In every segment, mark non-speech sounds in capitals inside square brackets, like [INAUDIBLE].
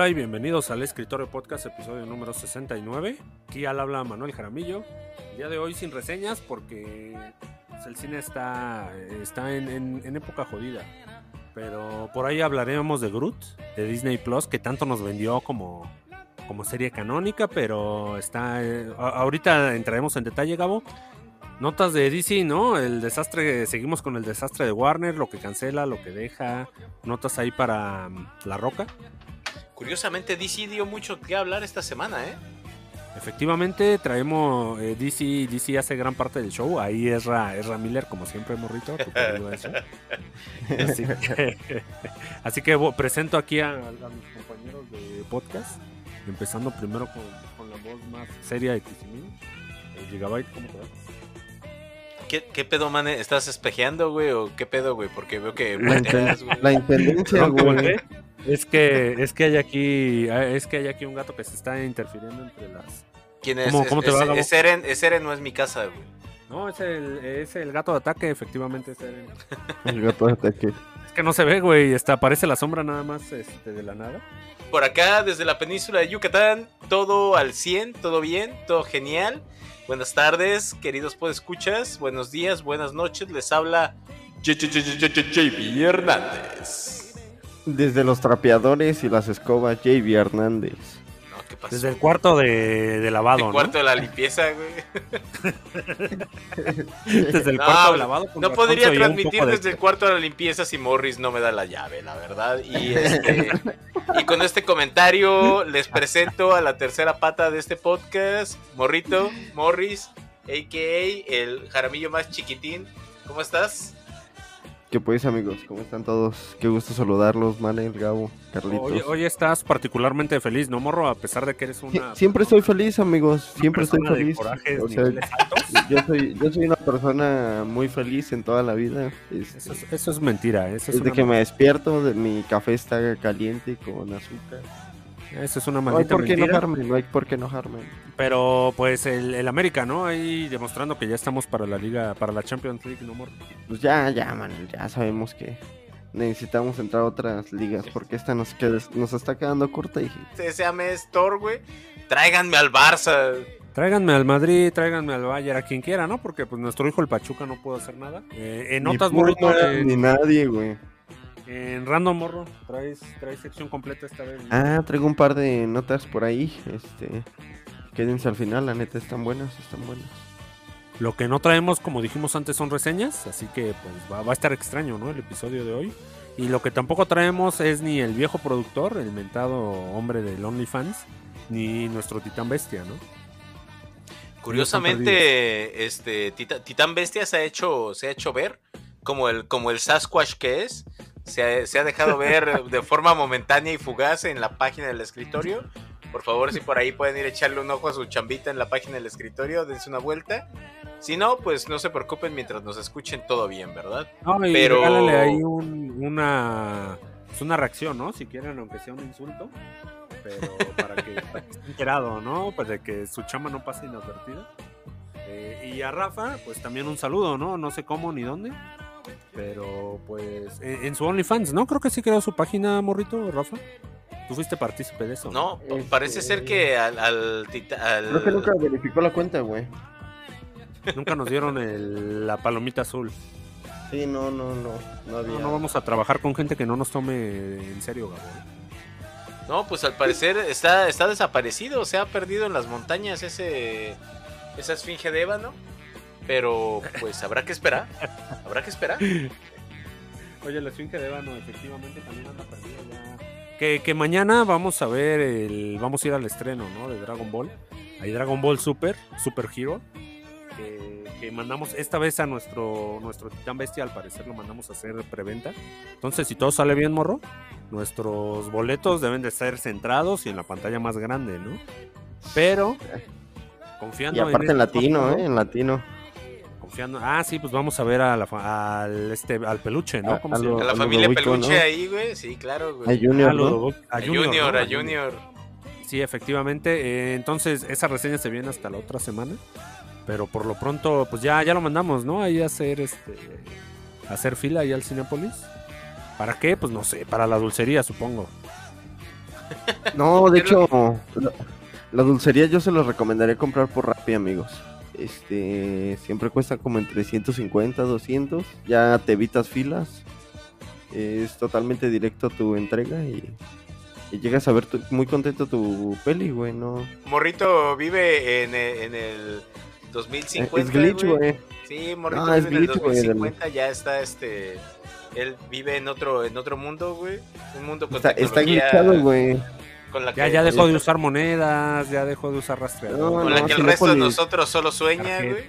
Hola y bienvenidos al Escritorio Podcast, episodio número 69. Aquí al habla Manuel Jaramillo. El día de hoy sin reseñas porque pues, el cine está, está en, en- en época jodida. Pero por ahí hablaremos de Groot, de Disney Plus, que tanto nos vendió como, como serie canónica, pero está... eh, ahorita entraremos en detalle, Gabo. Notas de DC, ¿no? El desastre, seguimos con el desastre de Warner, lo que cancela, lo que deja. Notas ahí para mm, La Roca. Curiosamente, DC dio mucho que hablar esta semana, ¿eh? Efectivamente, traemos eh, DC, DC hace gran parte del show. Ahí Ezra, Ezra Miller, como siempre, morrito. [LAUGHS] [LAUGHS] Así que, así que presento aquí a, a mis compañeros de podcast. Empezando primero con, con la voz más seria de Kissimmee. Eh, Gigabyte, ¿cómo te va? ¿Qué, qué pedo, man? ¿Estás espejeando, güey? ¿O qué pedo, güey? Porque veo que La, volteas, güey. la intendencia, güey. Es que, es que hay aquí, es que hay aquí un gato que se está interfiriendo entre las. ¿Quién es? ¿Cómo- Es- cómo te es, va, es Eren, es Eren, no es mi casa, güey. No, es el, es el gato de ataque, efectivamente es el- El gato de ataque. Es que no se ve, güey. Está, aparece la sombra nada más este, de la nada. Por acá, desde la península de Yucatán, todo al 100, todo bien, todo genial. Buenas tardes, queridos podescuchas. Buenos días, buenas noches. Les habla JB Hernández. Desde los trapeadores y las escobas, JB Hernández. No, ¿qué pasó? Desde el cuarto de, de lavado, El ¿no? cuarto de la limpieza, güey. [LAUGHS] Desde el No, cuarto de lavado. No podría transmitir de- desde el cuarto de la limpieza si Morris no me da la llave, la verdad. Y, [LAUGHS] este, y con este comentario les presento a la tercera pata de este podcast, Morrito, Morris, a.k.a. el jaramillo más chiquitín. ¿Cómo estás? ¿Qué pues, amigos? ¿Cómo están todos? Qué gusto saludarlos, Manel, Gabo, Carlitos. Hoy, hoy estás particularmente feliz, ¿no, morro? A pesar de que eres una. Siempre estoy feliz, amigos. Siempre estoy feliz. corajes, O sea, yo soy, yo soy una persona muy feliz en toda la vida. Este, Eso es, eso es mentira. Eso es, desde que me despierto, de- mi café está caliente con azúcar. Eso es una No hay maldita por qué mentira. enojarme, no hay por qué enojarme. Pero pues el, el América, ¿no? Ahí demostrando que ya estamos para la liga, para la Champions League, ¿no, morro? Pues ya, ya, Manel, ya sabemos que necesitamos entrar a otras ligas porque esta nos, queda- nos está quedando corta y Ese mes Thor, güey. Tráiganme al Barça. Tráiganme al Madrid, tráiganme al Bayern, a quien quiera, ¿no? Porque pues nuestro hijo el Pachuca no pudo hacer nada. Eh, en ni notas, Puma, morrito, eh, ni nadie, güey. En Random Morro, traes, traes sección completa esta vez. ¿no? Ah, traigo un par de notas por ahí. Este, quédense al final, la neta están buenas, están buenas. Lo que no traemos, como dijimos antes, son reseñas, así que pues va, va a estar extraño, ¿no? El episodio de hoy. Y lo que tampoco traemos es ni el viejo productor, el mentado hombre del OnlyFans, ni nuestro titán bestia, ¿no? Curiosamente, este Tita- Titán Bestia se ha hecho, se ha hecho ver como el, como el Sasquatch que es. Se ha, se ha dejado ver de forma momentánea y fugaz en la página del escritorio. Por favor, si por ahí pueden ir a echarle un ojo a su chambita en la página del escritorio, dense una vuelta. Si no, pues no se preocupen mientras nos escuchen todo bien, ¿verdad? No, y Pero- regálale ahí un- una, pues, una reacción, ¿no? Si quieren, aunque sea un insulto. Pero para que, [LAUGHS] para que esté enterado, ¿no? Para que su chama no pase inadvertida. Eh, y a Rafa, pues también un saludo, ¿no? No sé cómo ni dónde. Pero pues en, en su OnlyFans, ¿no? Creo que sí creó su página, morrito, Rafa. Tú fuiste partícipe de eso. No, Este- parece ser que al, al, al- Creo que nunca verificó la cuenta, güey. Nunca nos dieron el- la palomita azul. Sí, no, no, no. No había. No, no vamos a trabajar con gente que no nos tome en serio, Gabo. No, pues al parecer está, está desaparecido, se ha perdido en las montañas ese esa esfinge de ébano. Pero pues habrá que esperar. Habrá que esperar. Oye, la esfinge de ébano efectivamente también anda perdida ya. Que, que mañana vamos a ver el. Vamos a ir al estreno, ¿no? De Dragon Ball. Hay Dragon Ball Super, Super Hero. Que, que mandamos esta vez a nuestro, nuestro titán bestia, al parecer lo mandamos a hacer preventa. Entonces, si todo sale bien, morro, nuestros boletos deben de ser centrados y en la pantalla más grande, ¿no? Pero, confiando Y aparte en este latino, ¿eh? En latino. Confiando. Ah, sí, pues vamos a ver a la fa- al este al peluche, ¿no? A- ¿Cómo a se A la a familia Ludovico, peluche ¿no? ahí, güey. Sí, claro, A güey. Junior, Ah, ¿no? Ludovico- a A Junior, Junior, ¿no? a Junior. Sí, efectivamente. eh, entonces, esa reseña se viene hasta la otra semana. Pero por lo pronto, pues ya, ya lo mandamos, ¿no? Ahí a hacer este. a hacer fila ahí al Cinépolis. ¿Para qué? Pues no sé, para la dulcería, supongo. No, de hecho, la, la dulcería yo se los recomendaría comprar por Rappi, amigos. Este, siempre cuesta como entre 150, 200. Ya te evitas filas. Es totalmente directo tu entrega y, y llegas a ver tu- muy contento tu peli, güey. No, Morrito vive en, el- en el 2050. es glitch, güey. Sí, Morrito No, es vive en el glitch, güey, del- 2050, ya está este. Él vive en otro, en otro mundo, güey. Un mundo con Está, está tecnología glitchado, güey. Con la Ya, que, ya dejó de usar monedas, ya dejó de usar rastreador. No, con la no, que el resto de nosotros solo sueña, güey.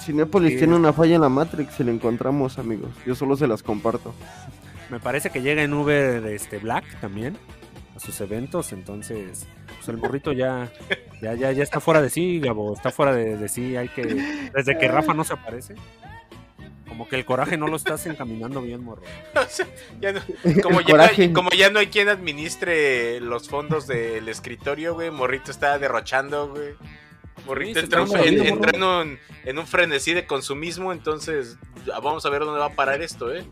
Sí. tiene una falla en la Matrix, si la encontramos, amigos. Yo solo se las comparto. Me parece que llega en Uber este Black también a sus eventos, entonces pues el morrito ya, ya, ya, ya está fuera de sí, Gabo, está fuera de, de sí, hay que, desde que Rafa no se aparece, como que el coraje no lo estás encaminando bien, morro. [LAUGHS] O sea, ya no- como, ya no hay, como ya no hay quien administre los fondos del escritorio, güey. Morrito está derrochando, güey. Sí, se entra, en, entra en un, en un frenesí de consumismo, entonces vamos a ver dónde va a parar esto, ¿eh?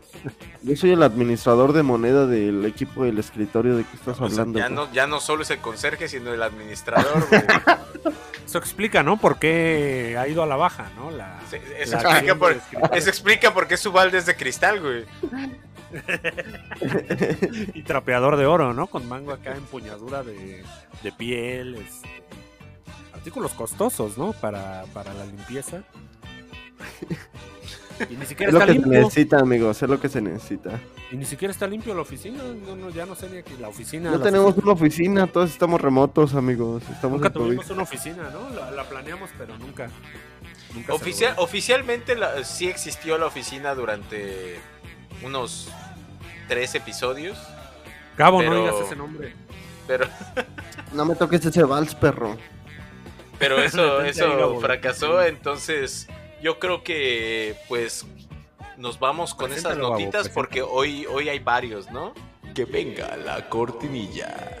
Yo soy el administrador de moneda del equipo del escritorio de que estás hablando. ya, güey. no, ya no solo es el conserje, sino el administrador. [LAUGHS] Eso explica, ¿no? Por qué ha ido a la baja, ¿no? La, Sí, Eso, la explica por, eso explica por qué su balde es de cristal, güey. [LAUGHS] y trapeador de oro, ¿no? Con mango acá, empuñadura de, de piel, este, artículos costosos, ¿no? Para, para la limpieza. Y ni siquiera Es lo está que se limpio. necesita, amigos, es lo que se necesita. Y ni siquiera está limpio la oficina. No, no, ya no sé ni aquí. La oficina. No la tenemos oficina. una oficina, todos estamos remotos, amigos. Estamos Nunca COVID. tuvimos una oficina, ¿no? La, la planeamos, pero nunca. nunca se Oficial, oficialmente la- sí existió la oficina durante unos tres episodios, Gabo, pero- no digas ese nombre. pero, No me toques ese vals, perro. Pero [LAUGHS] eso, eso fracasó, entonces yo creo que pues nos vamos con esas notitas porque hoy, hoy hay varios, ¿no? Que venga la cortinilla.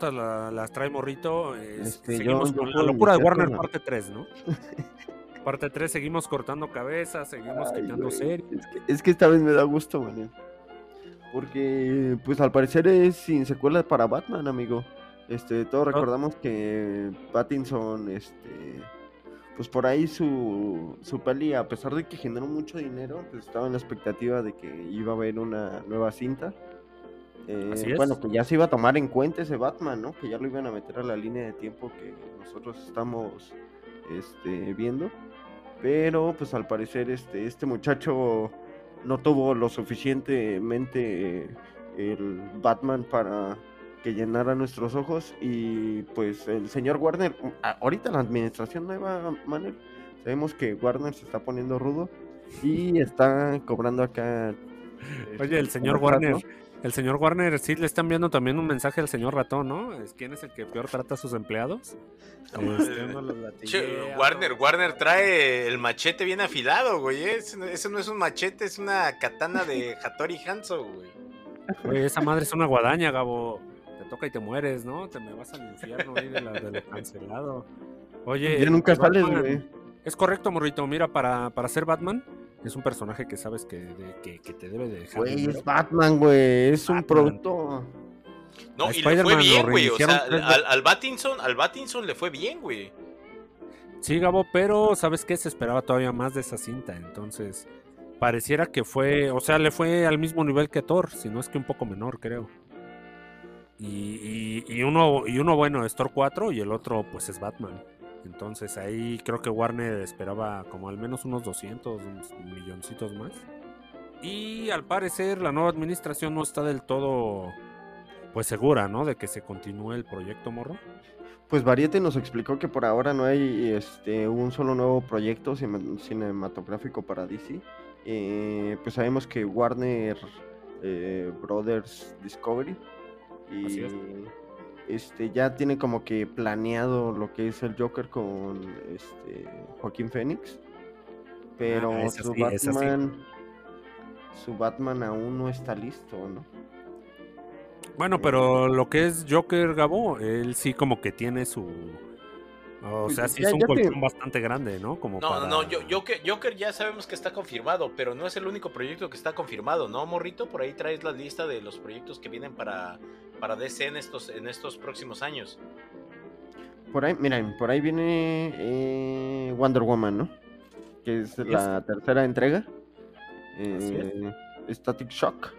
Notas la- las trae Morrito. eh, Este, seguimos yo- yo con la locura de Warner parte 3, ¿no? [LAUGHS] parte 3 seguimos cortando cabezas, seguimos Ay, quitando güey, series. Es que, es que esta vez me da gusto, man. Porque, pues al parecer es sin secuela para Batman, amigo. Este, todos recordamos que Pattinson, este, pues por ahí su, su peli, a pesar de que generó mucho dinero, pues estaba en la expectativa de que iba a haber una nueva cinta. Eh, Así es. Bueno, que ya se iba a tomar en cuenta ese Batman, ¿no? Que ya lo iban a meter a la línea de tiempo que nosotros estamos este, viendo. Pero pues al parecer este, este muchacho no tuvo lo suficientemente eh, el Batman para que llenara nuestros ojos y pues el señor Warner, a- ahorita la administración nueva, Manuel, sabemos que Warner se está poniendo rudo y está cobrando acá. Oye, el este, señor. Warner, el señor Warner sí le está enviando también un mensaje al señor ratón, ¿no? Es quién es el que peor trata a sus empleados. Este, Che, Warner, Warner trae el machete bien afilado, güey. ¿eh? Ese, no- es un machete, es una katana de [LAUGHS] Hattori Hanzo, güey. Güey, esa madre es una guadaña, Gabo. Te toca y te mueres, ¿no? Te me vas al infierno ahí de, la- de lo cancelado. Oye, Ya nunca sales, güey. Es correcto, morrito. Mira, para, para ser Batman, es un personaje que sabes que, de- que, que te debe de dejar. Güey, es Batman, güey. Es un producto. No, A y le fue Spider-Man lo bien, güey. O reiniciaron sea, al, al Battinson, al Battinson le fue bien, güey. Sí, Gabo, pero ¿sabes qué? Se esperaba todavía más de esa cinta. Entonces, pareciera que fue, o sea, le fue al mismo nivel que Thor, si no es que un poco menor, creo. Y, y- y uno, y uno bueno es Thor 4 y el otro pues es Batman. Entonces ahí creo que Warner esperaba como al menos unos 200 unos milloncitos más. Y al parecer la nueva administración no está del todo pues segura, ¿no? De que se continúe el proyecto Morro. Pues Variety nos explicó que por ahora no hay este un solo nuevo proyecto cine- cinematográfico para DC. Eh, pues sabemos que Warner eh, Brothers Discovery y Así es. Este ya tiene como que planeado lo que es el Joker con este Joaquín Phoenix, pero Ah, esa su sí, esa sí. Batman su Batman aún no está listo, ¿no? Bueno, pero lo que es Joker Gabo, él sí como que tiene su... O Pues sea, sí ya- es un te- colchón bastante grande, ¿no? Como No, para- no, yo, Joker, Joker ya sabemos que está confirmado, pero no es el único proyecto que está confirmado, ¿no, Morrito? Por ahí traes la lista de los proyectos que vienen para, para DC en estos, en estos próximos años. Por ahí, miren, por ahí viene eh, Wonder Woman, ¿no? Que es la tercera entrega. Así es. Eh, Static Shock.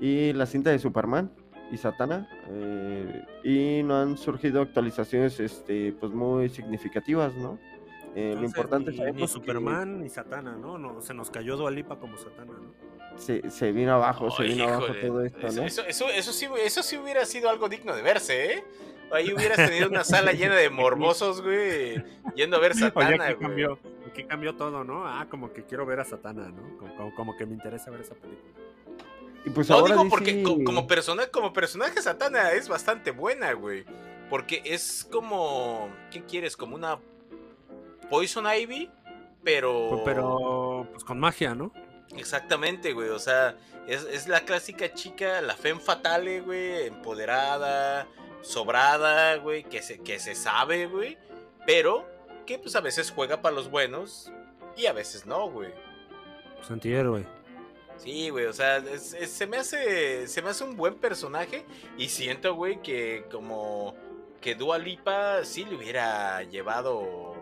Y la cinta de Superman y Satana. eh, y no han surgido actualizaciones este, pues muy significativas, ¿no? Eh, lo Entonces, importante ni, sabemos ni que Superman ni Satana, ¿no? no Se nos cayó Dualipa como Satana, ¿no? Se, se vino abajo, se Ay, vino abajo híjole, todo esto, eso, ¿no? eso, eso, eso sí, eso sí hubiera sido algo digno de verse, ¿eh? Ahí hubieras tenido una sala llena de [LAUGHS] morbosos, güey, yendo a ver Oye, Satana, aquí güey. cambió, aquí cambió todo, ¿no? Ah, como que quiero ver a Satana, ¿no? Como, como- como que me interesa ver esa película. Y pues No ahora digo porque co- como, persona, como personaje Satana es bastante buena, güey. Porque es como. ¿Qué quieres? Como una Poison Ivy, pero. Pues, pero, pues con magia, ¿no? Exactamente, güey. O sea, es, es la clásica chica, la femme fatale, güey. Empoderada, sobrada, güey. Que se, que se sabe, güey. Pero que pues a veces juega para los buenos y a veces no, güey. Pues antihéroe. Sí, güey, o sea, es- es- se me hace se me hace un buen personaje y siento, güey, que como que Dua Lipa sí le hubiera llevado o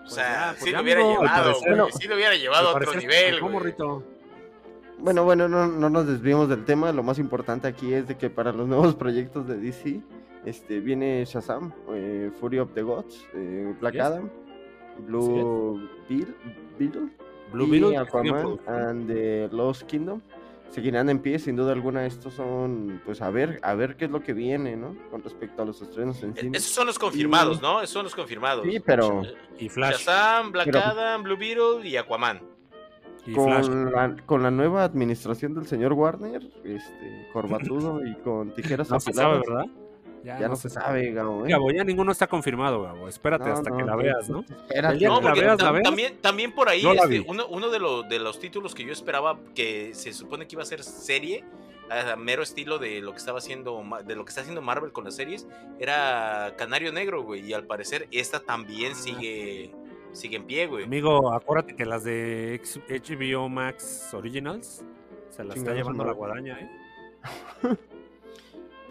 Pues sea, ya, pues sí lo hubiera llevado, parecer- sí lo hubiera llevado a otro nivel, ¿cómo, güey. Rito? Bueno, bueno, no, no nos desviemos del tema. Lo más importante aquí es de que para los nuevos proyectos de DC este, viene Shazam, eh, Fury of the Gods, eh, Black. Adam, Blue Beetle, Beetle Blue y Beetle, Aquaman and the Lost Kingdom. Seguirán en pie, sin duda alguna. Estos son, pues, a ver, a ver qué es lo que viene, ¿no? Con respecto a los estrenos en E- cine. Esos son los confirmados, Y- ¿no? Esos son los confirmados. Sí, pero Y Flash. Shazam, Black Pero- Adam, Blue Beetle y Aquaman. Y Flash. con la, con la nueva administración del señor Warner, este, corbatudo y con tijeras [LAUGHS] No sabe, afiladas, ¿verdad? Ya, no se sabe, Gabo, ¿eh? Gabo, ya ninguno está confirmado, Gabo. Espérate No, hasta que no, la no, veas, ¿no? Espérate. El día No, que la veas, la veas. también, también por ahí, la este, uno, uno de, los de los títulos que yo esperaba que se supone que iba a ser serie, a mero estilo de lo que estaba haciendo, de lo que está haciendo Marvel con las series, era Canario Negro, güey. Y al parecer esta también sigue, sigue en pie, güey. Amigo, acuérdate que las de HBO Max Originals se las está llevando la guadaña, ¿eh? [LAUGHS]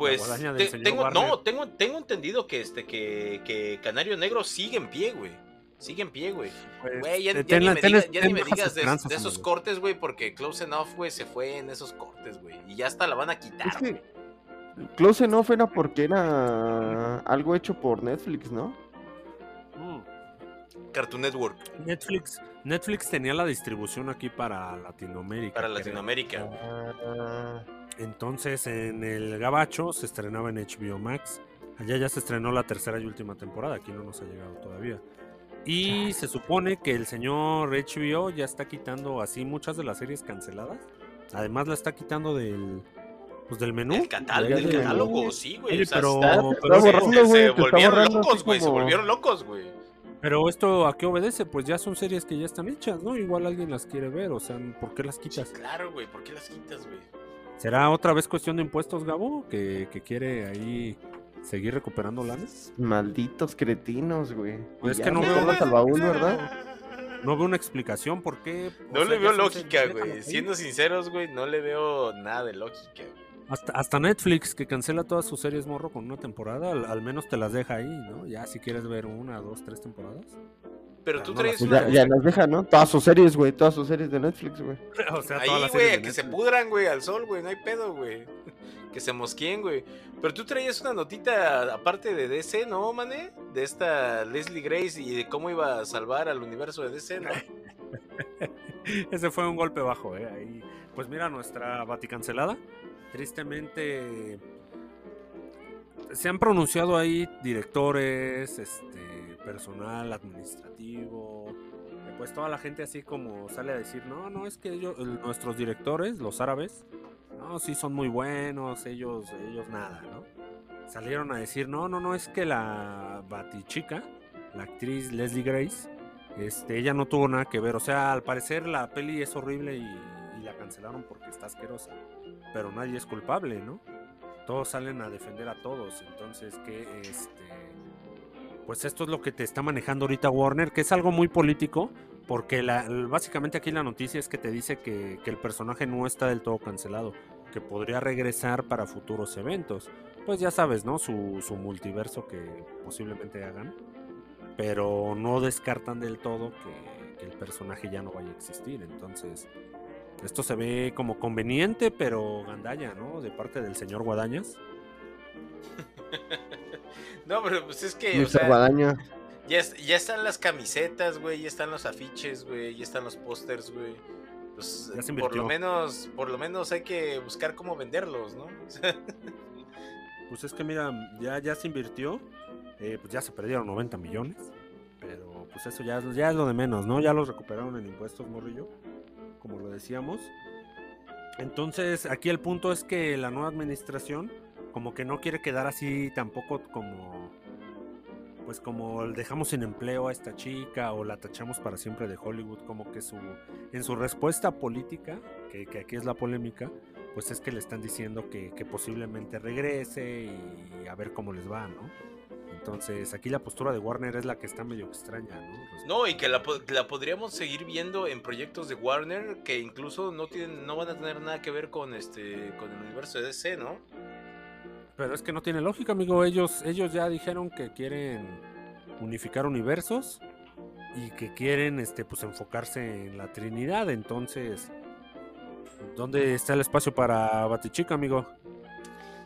Pues te- tengo, Warner. no, tengo, tengo entendido que este, que, que Canario Negro sigue en pie, güey. Sigue en pie, güey. Pues, Güey, ya, eh, ya ni me, ten- diga- ya ten ni me bajas digas de, esos amigo. cortes, güey, porque Close Enough, güey, se fue en esos cortes, güey. Y ya hasta la van a quitar. Es que. Close Enough era porque era algo hecho por Netflix, ¿no? mm, Cartoon Network Netflix, Netflix tenía la distribución aquí para Latinoamérica. para. Latinoamérica. Ah, Entonces en el Gabacho se estrenaba en HBO Max. Allá ya se estrenó la tercera y última temporada, aquí no nos ha llegado todavía. Y se supone que el señor HBO ya está quitando así muchas de las series canceladas. Además la está quitando del pues del menú. El, catal- Ya el de catálogo, menú. sí, güey. Oye, o sea, pero- está- pero está se- borrando, volvieron locos, güey. Se volvieron locos, güey. Pero esto a qué obedece? Pues ya son series que ya están hechas, ¿no? Igual alguien las quiere ver, o sea, ¿por qué las Sí, quitas? claro, güey. ¿Por qué las quitas, güey? ¿Será otra vez cuestión de impuestos, Gabo? Que, que quiere ahí seguir recuperando lana. Malditos cretinos, güey. Pues es que no veo- meterlos al baúl, ¿verdad? No veo una explicación por qué. o No sea, le veo lógica, güey. Siendo sinceros, güey, no le veo nada de lógica, güey. Hasta, hasta Netflix, que cancela todas sus series morro con una temporada, al, al menos te las deja ahí, ¿no? Ya si quieres ver una, dos, tres temporadas. Pero Ah, tú no, traes Pues una. ya, ya las deja, ¿no? Todas sus series, güey. Todas sus series de Netflix, güey. [LAUGHS] o sea, todas Ahí, las güey, que se pudran, güey, al sol, güey, no hay pedo, güey. [LAUGHS] Que se mosqueen, güey. Pero tú traías una notita aparte de DC, ¿no, mané? De esta Leslie Grace y de cómo iba a salvar al universo de DC, ¿no? [LAUGHS] Ese fue un golpe bajo, ¿eh? Ahí, pues mira, nuestra Vaticancelada, tristemente se han pronunciado ahí directores, este, personal administrativo, eh, pues toda la gente así como sale a decir, no, no, es que ellos, el- nuestros directores, los árabes, no, sí son muy buenos, ellos, ellos nada, ¿no? Salieron a decir, no, no, no, es que la Batichica, la actriz Leslie Grace, este, ella no tuvo nada que ver. O sea, al parecer la peli es horrible y, y la cancelaron porque está asquerosa. Pero nadie es culpable, ¿no? Todos salen a defender a todos. Entonces, que este. Pues esto es lo que te está manejando ahorita Warner, que es algo muy político. Porque la, básicamente aquí la noticia es que te dice que, que el personaje no está del todo cancelado. Que podría regresar para futuros eventos. Pues ya sabes, ¿no? Su, su multiverso que posiblemente hagan pero no descartan del todo que, que el personaje ya no vaya a existir. Entonces, esto se ve como conveniente, pero gandalla, ¿no? De parte del señor Guadañas. [LAUGHS] No, pero pues es que, o Mr. sea, Guadaña. ya, es- ya están las camisetas, güey, ya están los afiches, güey, ya están los pósters, güey. Pues Ya se por lo invirtió. menos, por lo menos hay que buscar cómo venderlos, ¿no? [LAUGHS] Pues es que mira, ya, ya se invirtió, eh, pues ya se perdieron 90 millones, pero pues eso ya, es- ya es lo de menos, ¿no? Ya los recuperaron en impuestos, morrillo, como lo decíamos. Entonces, aquí el punto es que la nueva administración como que no quiere quedar así tampoco como pues como dejamos sin empleo a esta chica o la tachamos para siempre de Hollywood, como que su en su respuesta política, que, que aquí es la polémica, pues es que le están diciendo que, que posiblemente regrese y a ver cómo les va, ¿no? Entonces aquí la postura de Warner es la que está medio extraña, ¿no? No, y que la, la podríamos seguir viendo en proyectos de Warner que incluso no tienen, no van a tener nada que ver con este, con el universo de DC, ¿no? Pero es que no tiene lógica, amigo. Ellos, ellos ya dijeron que quieren unificar universos y que quieren este pues enfocarse en la Trinidad. Entonces, ¿dónde está el espacio para Batichica, amigo?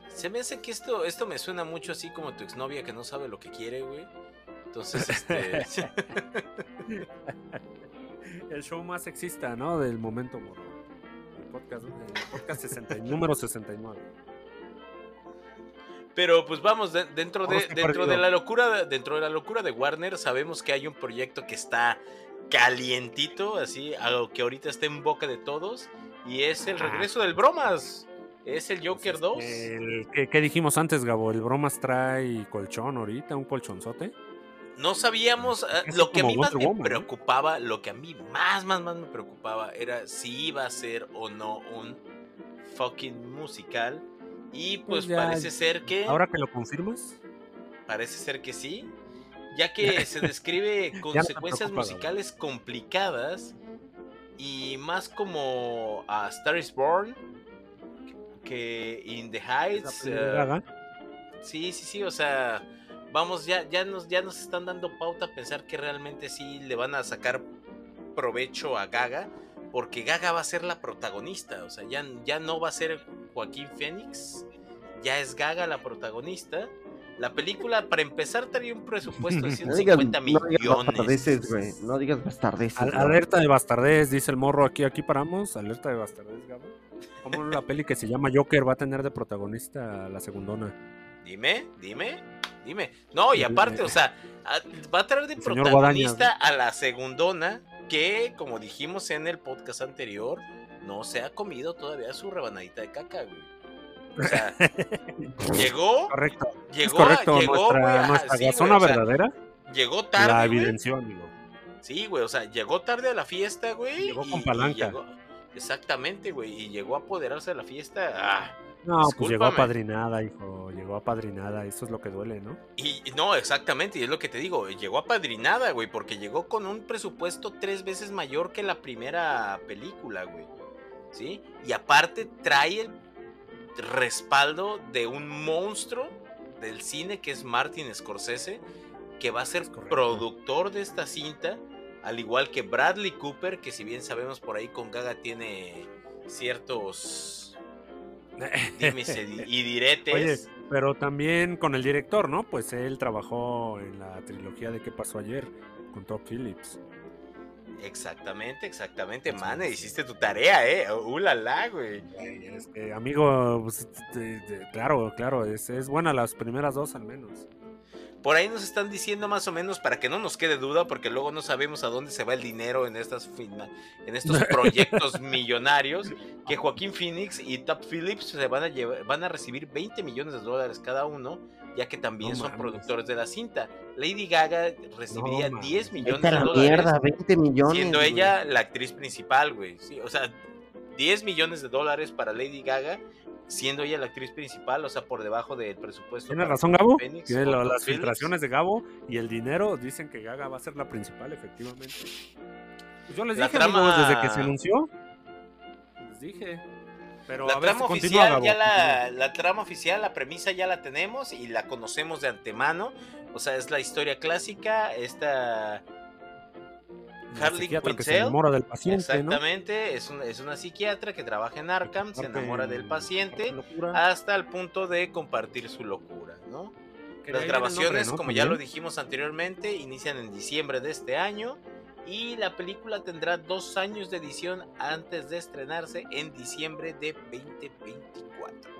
Se me hace que esto, esto me suena mucho así como tu exnovia que no sabe lo que quiere, güey. Entonces, este. [LAUGHS] El show más sexista, ¿no? Del momento, morro. El podcast, el podcast 60 número 69. Pero pues vamos, de- dentro de, dentro de la locura, dentro de la locura de Warner, sabemos que hay un proyecto que está calientito, así, algo que ahorita está en boca de todos, y es el Ajá. regreso del Bromas. Es el Joker Pues, 2. el- ¿qué, qué dijimos antes, Gabo? El bromas trae colchón ahorita, un colchonzote. No sabíamos, eh, Casi lo que a mí más me ¿no? preocupaba, lo que a mí más, más, más me preocupaba era si iba a ser o no un fucking musical. Y pues, Pues ya, parece ser que... Ahora que lo confirmas, Parece ser que sí, ya que se describe [LAUGHS] consecuencias musicales complicadas y más como a Star is Born que In the Heights. Gaga, sí, sí, sí, o sea, vamos, ya, ya, nos, ya nos están dando pauta a pensar que realmente sí le van a sacar provecho a Gaga, porque Gaga va a ser la protagonista, o sea, ya, ya no va a ser Joaquín Phoenix, ya es Gaga la protagonista. La película, para empezar, traía un presupuesto de [LAUGHS] No digas, 150 no digas millones. bastardeces, güey. No digas bastardeces. Al- alerta de bastardez, dice el morro aquí, aquí paramos. Alerta de bastardez, Gabo. Como la peli que se llama Joker va a tener de protagonista a la segundona. Dime, dime, dime. No, y aparte, o sea, va a traer de El protagonista Guadaña, a la segundona, que, como dijimos en el podcast anterior, no se ha comido todavía su rebanadita de caca, güey. O [LAUGHS] sea, llegó, Correcto. Llegó, correcto. llegó, nuestra güey, nuestra sí, güey, sea, verdadera llegó la tarde, güey. evidenció, amigo. Sí, güey, o sea, llegó tarde a la fiesta, güey. Llegó y- con palanca. llegó- exactamente, güey, y llegó a apoderarse de la fiesta. Ah, No, pues llegó Discúlpame. apadrinada, hijo. Llegó apadrinada, eso es lo que duele, ¿no? Y no, exactamente, y es lo que te digo, llegó apadrinada, güey, porque llegó con un presupuesto tres veces mayor que la primera película, güey. ¿Sí? Y aparte trae el respaldo de un monstruo del cine que es Martin Scorsese, que va a ser productor de esta cinta, al igual que Bradley Cooper, que si bien sabemos por ahí con Gaga tiene ciertos [LAUGHS] dimes y di- y diretes. Oye, pero también con el director, ¿no? Pues él trabajó en la trilogía de ¿Qué pasó ayer? con Top Phillips. Exactamente, exactamente, Entonces, man, hiciste tu tarea, eh. Uh, la, la, güey. Este, amigo, pues, de- de- claro, claro, es, es buena las primeras dos al menos. Por ahí nos están diciendo más o menos para que no nos quede duda, porque luego no sabemos a dónde se va el dinero en estas en estos [LAUGHS] proyectos millonarios, que Joaquín Phoenix y Top Phillips se van a llevar, van a recibir 20 millones de dólares cada uno, ya que también No son mames. productores de la cinta. Lady Gaga recibiría No 10 mames. millones de la dólares. mierda, 20 millones. siendo güey. ella la actriz principal, güey. Sí, o sea, 10 millones de dólares para Lady Gaga, siendo ella la actriz principal, o sea, por debajo del presupuesto. Tienes para razón, Gabo. Phoenix Todd las filtraciones de Gabo y el dinero dicen que Gaga va a ser la principal, efectivamente. Pues yo les La dije, trama- amigos, desde que se anunció. Les dije. Pero La a ver, trama continúa, oficial, ya la, la trama oficial, la premisa ya la tenemos y la conocemos de antemano. O sea, es la historia clásica, esta La Harley psiquiatra que se Quinzel, enamora del paciente, ¿no? exactamente, es, una, es una psiquiatra que trabaja en Arkham, se enamora del paciente hasta el punto de compartir su locura, ¿no? Que Las grabaciones, nombre, ¿no? como ya lo También. dijimos anteriormente, inician en diciembre de este año y la película tendrá dos años de edición antes de estrenarse en diciembre de 2024.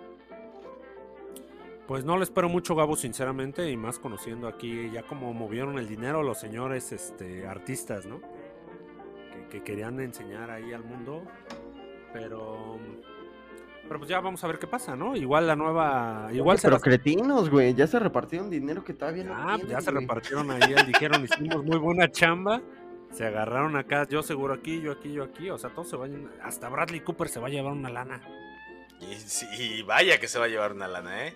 Pues no le espero mucho, Gabo, sinceramente, y más conociendo aquí ya como movieron el dinero los señores este, artistas, ¿no? Que, que querían enseñar ahí al mundo, pero... Pero pues ya vamos a ver qué pasa, ¿no? Igual la nueva... Igual se Pero las- cretinos, güey. Ya se repartieron dinero que todavía no Ah, pues ya se repartieron ahí, dijeron, hicimos muy buena chamba. Se agarraron acá, yo seguro aquí, yo aquí, yo aquí. O sea, todos se vayan. Hasta Bradley Cooper se va a llevar una lana. Y, sí, y vaya que se va a llevar una lana, ¿eh?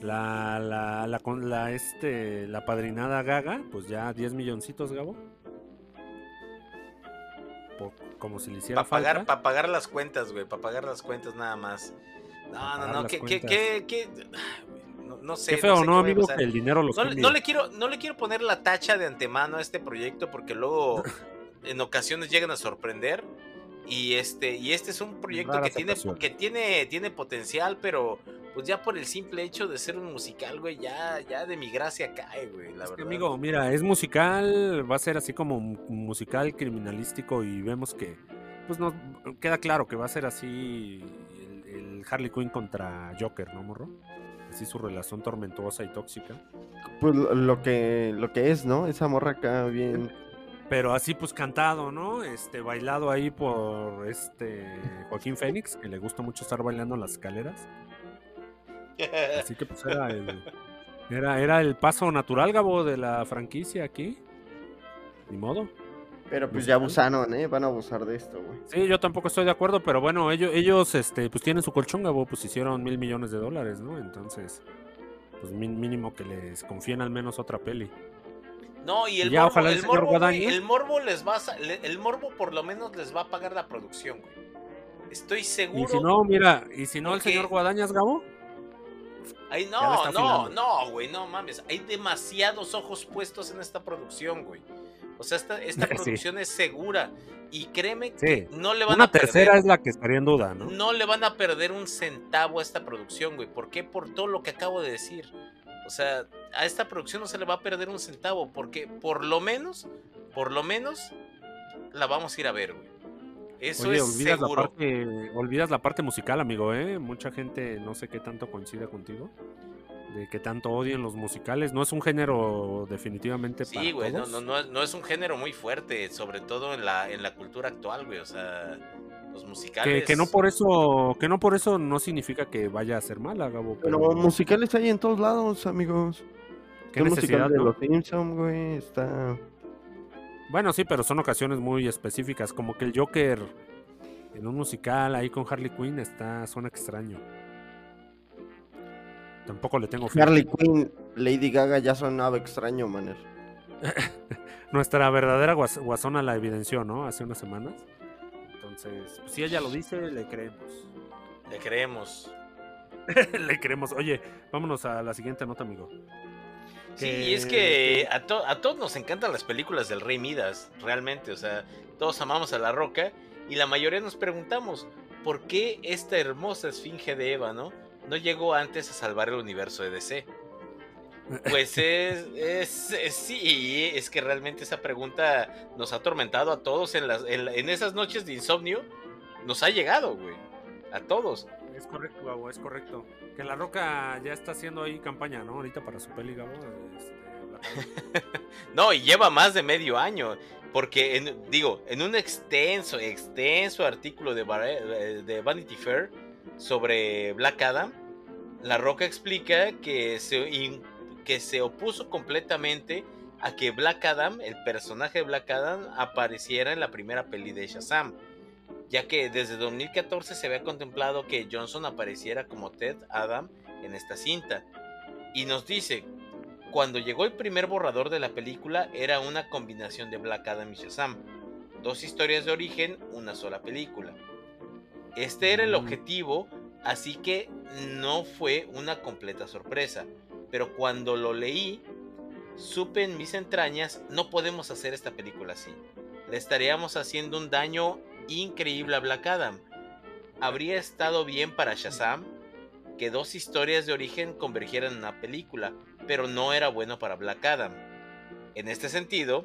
La, la, la, con la, este, la padrinada Gaga, pues ya 10 milloncitos, Gabo. Como si le hiciera Para pagar, falta. pa pagar las cuentas, güey, para pagar las cuentas nada más. No, Pa' no, no, las que, que, cuentas. No, no sé. Qué feo, sé ¿no, a amigo? Que el dinero los No, no le quiero, no le quiero poner la tacha de antemano a este proyecto porque luego [LAUGHS] en ocasiones llegan a sorprender. Y este, y este es un proyecto que tiene, que tiene, tiene potencial, pero pues ya por el simple hecho de ser un musical, güey, ya, ya de mi gracia cae, güey, la Es que, verdad. amigo, mira, es musical, va a ser así como mu- musical criminalístico y vemos que, pues no, queda claro que va a ser así el, el Harley Quinn contra Joker, ¿no, morro? Así su relación tormentosa y tóxica. Pues lo- que, lo que es, ¿no? Esa morra acá bien. Pero así pues cantado, ¿no? Este, bailado ahí por este Joaquín Fénix, que le gusta mucho estar bailando en las escaleras. Así que pues era el, era, era el paso natural, Gabo, de la franquicia aquí. Ni modo. Pero pues ya abusaron, ¿eh? Van a abusar de esto, güey. Sí, yo tampoco estoy de acuerdo, pero bueno, ellos, ellos este, pues tienen su colchón, Gabo, pues hicieron mil millones de dólares, ¿no? Entonces, pues mínimo que les confíen al menos otra peli. No, y el Ya, morbo, ojalá el el, señor morbo, güey, Guadaña. el morbo les va a, el morbo por lo menos les va a pagar la producción, güey. Estoy seguro. Y si no, mira, y si no el señor Guadañas, Gabo, Ay, no, no, no, güey, no mames. Hay demasiados ojos puestos en esta producción, güey. O sea, esta, esta [LAUGHS] Sí. producción es segura. Y créeme sí. que no le van Una a perder. tercera es la que estaría en duda, ¿no? No le van a perder un centavo a esta producción, güey. ¿Por qué? Por todo lo que acabo de decir. O sea, a esta producción no se le va a perder un centavo. Porque por lo menos, por lo menos, la vamos a ir a ver, güey. Eso Oye, es olvidas la, seguro. parte, olvidas la parte musical, amigo, ¿eh? Mucha gente no sé qué tanto coincide contigo. De que tanto odian los musicales. No es un género definitivamente para Sí, güey, no, todos. no, no, es- no es un género muy fuerte, sobre todo en la, en la cultura actual, güey. O sea, los musicales. Que, que no por eso, que no por eso no significa que vaya a ser mala, Gabo. Pero, Pero musicales hay en todos lados, amigos. qué El necesidad, musical de ¿no? los Simpsons, güey, está... Bueno, sí, pero son ocasiones muy específicas. Como que el Joker en un musical ahí con Harley Quinn está, suena extraño. Tampoco le tengo fe. Harley Quinn, Lady Gaga ya sonaba extraño, maner. [LAUGHS] Nuestra verdadera guas- guasona la evidenció, ¿no? Hace unas semanas. Entonces, pues, si ella lo dice, le creemos. Le creemos. [LAUGHS] le creemos. Oye, vámonos a la siguiente nota, amigo. Sí, Que- y es que a, to- a todos nos encantan las películas del Rey Midas, realmente, o sea, todos amamos a La Roca y la mayoría nos preguntamos, ¿por qué esta hermosa esfinge de Eva, no? No llegó antes a salvar el universo de DC. [LAUGHS] Pues es, es, es- sí, es que realmente esa pregunta nos ha atormentado a todos en, las, en, esas noches de insomnio, nos ha llegado, güey, a todos. Es correcto, Gabo, es correcto. Que La Roca ya está haciendo ahí campaña, ¿no? Ahorita para su peli, Gabo. este. No, y lleva más de medio año. Porque, en- digo, en un extenso, extenso artículo de, eh, de Vanity Fair sobre Black Adam, La Roca explica que se, que se opuso completamente a que Black Adam, el personaje de Black Adam, apareciera en la primera peli de Shazam. Ya que desde 2014 se había contemplado que Johnson apareciera como Ted Adam en esta cinta. Y nos dice, cuando llegó el primer borrador de la película era una combinación de Black Adam y Shazam. Dos historias de origen, una sola película. Este era el objetivo, así que no fue una completa sorpresa. Pero cuando lo leí, supe en mis entrañas, no podemos hacer esta película así. Le estaríamos haciendo un daño increíble a Black Adam. Habría estado bien para Shazam que dos historias de origen convergieran en una película, pero no era bueno para Black Adam. En este sentido,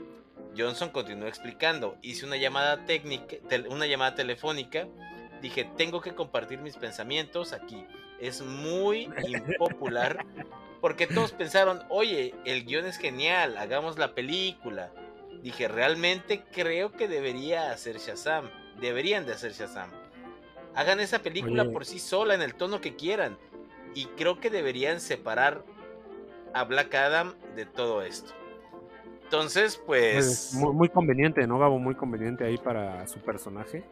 Johnson continuó explicando, hice una llamada técnica, una llamada telefónica, dije, tengo que compartir mis pensamientos aquí. Es muy impopular porque todos pensaron, oye, el guion es genial, hagamos la película. Dije, realmente creo que debería hacer Shazam. Deberían de hacer Shazam. Hagan esa película Oye. por sí sola, en el tono que quieran. Y creo que deberían separar a Black Adam de todo esto. Entonces, pues... Pues, muy, muy conveniente, ¿no, Gabo? Muy conveniente ahí para su personaje.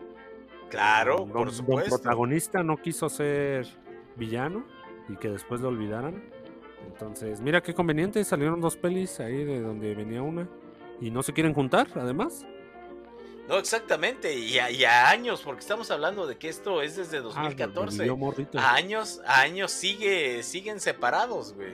Claro, Don- por supuesto. protagonista no quiso ser villano y que después lo olvidaran. Entonces, mira qué conveniente, salieron dos pelis ahí de donde venía una. Y no se quieren juntar, además. No, exactamente. Y a, y a años, porque estamos hablando de que esto es desde Ah, 2014. vivió morrito. a años, a años sigue, siguen separados, güey.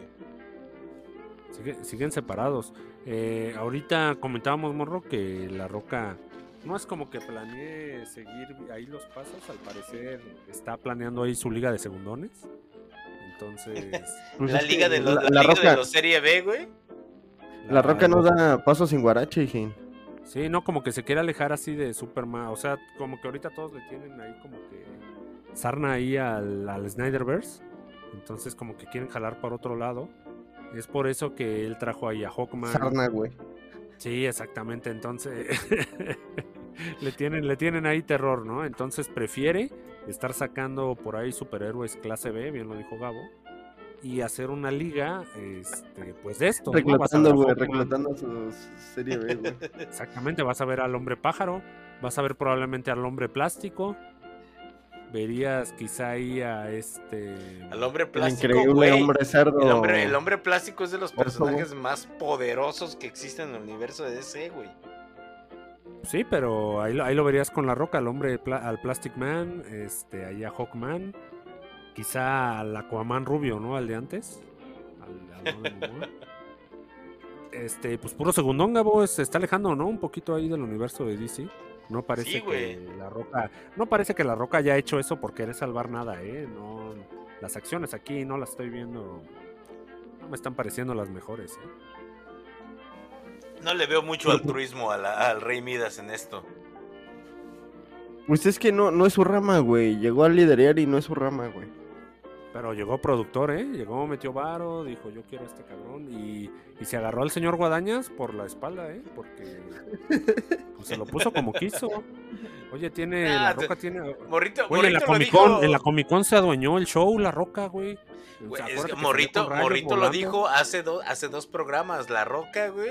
Sigue- siguen separados. Eh, ahorita comentábamos, Morro, que La Roca no es como que planee seguir ahí los pasos. Al parecer está planeando ahí su liga de segundones. Entonces, [LAUGHS] Pues la es que liga, de los, la, la la liga roca, de los Serie B, güey. la roca no da paso sin guarache, hijín. Sí, no, como que se quiere alejar así de Superman. O sea, como que ahorita todos le tienen ahí como que sarna ahí al, al Snyderverse. Entonces, como que quieren jalar por otro lado. Es por eso que él trajo ahí a Hawkman. Sarna, güey. Sí, exactamente. Entonces, [LAUGHS] le, tienen, le tienen ahí terror, ¿no? Entonces, prefiere estar sacando por ahí superhéroes clase B, bien lo dijo Gabo. Y hacer una liga, este, pues de esto. ¿no? Reclutando, güey, Hawkman. reclutando su serie B, güey. [LAUGHS] Exactamente, vas a ver al hombre pájaro, vas a ver probablemente al hombre plástico, verías quizá ahí a este... Al hombre El plástico, increíble güey. hombre cerdo. El hombre, el hombre plástico es de los Oso, personajes más poderosos que existen en el universo de DC, güey. Sí, pero ahí, lo- ahí lo verías con la roca, al hombre, al Plastic Man, este, ahí a Hawkman, quizá al Aquaman rubio, ¿no? Al de antes. Al, al. [LAUGHS] Este, pues puro segundón, Gabo, se está alejando, ¿no? Un poquito ahí del universo de DC. No parece Sí, que la roca, no parece que la roca haya hecho eso por querer salvar nada, ¿eh? No, las acciones aquí no las estoy viendo, no me están pareciendo las mejores, ¿eh? No le veo mucho altruismo a la- al Rey Midas en esto. Pues es que no, no es su rama, güey. Llegó a liderar y no es su rama, güey. Pero llegó productor, ¿eh? Llegó, metió varo, dijo yo quiero a este cabrón y, y se agarró al señor Guadañas por la espalda, ¿eh? Porque pues, se lo puso como quiso. Oye, tiene, Ah, la roca tiene... Morrito, Oye, en la Morrito lo Comic Con, dijo- en la Comic Con se adueñó el show, la roca, güey. O Güey, sea, es que Morrito, Morrito lo dijo hace, do- hace dos programas. La Roca, güey.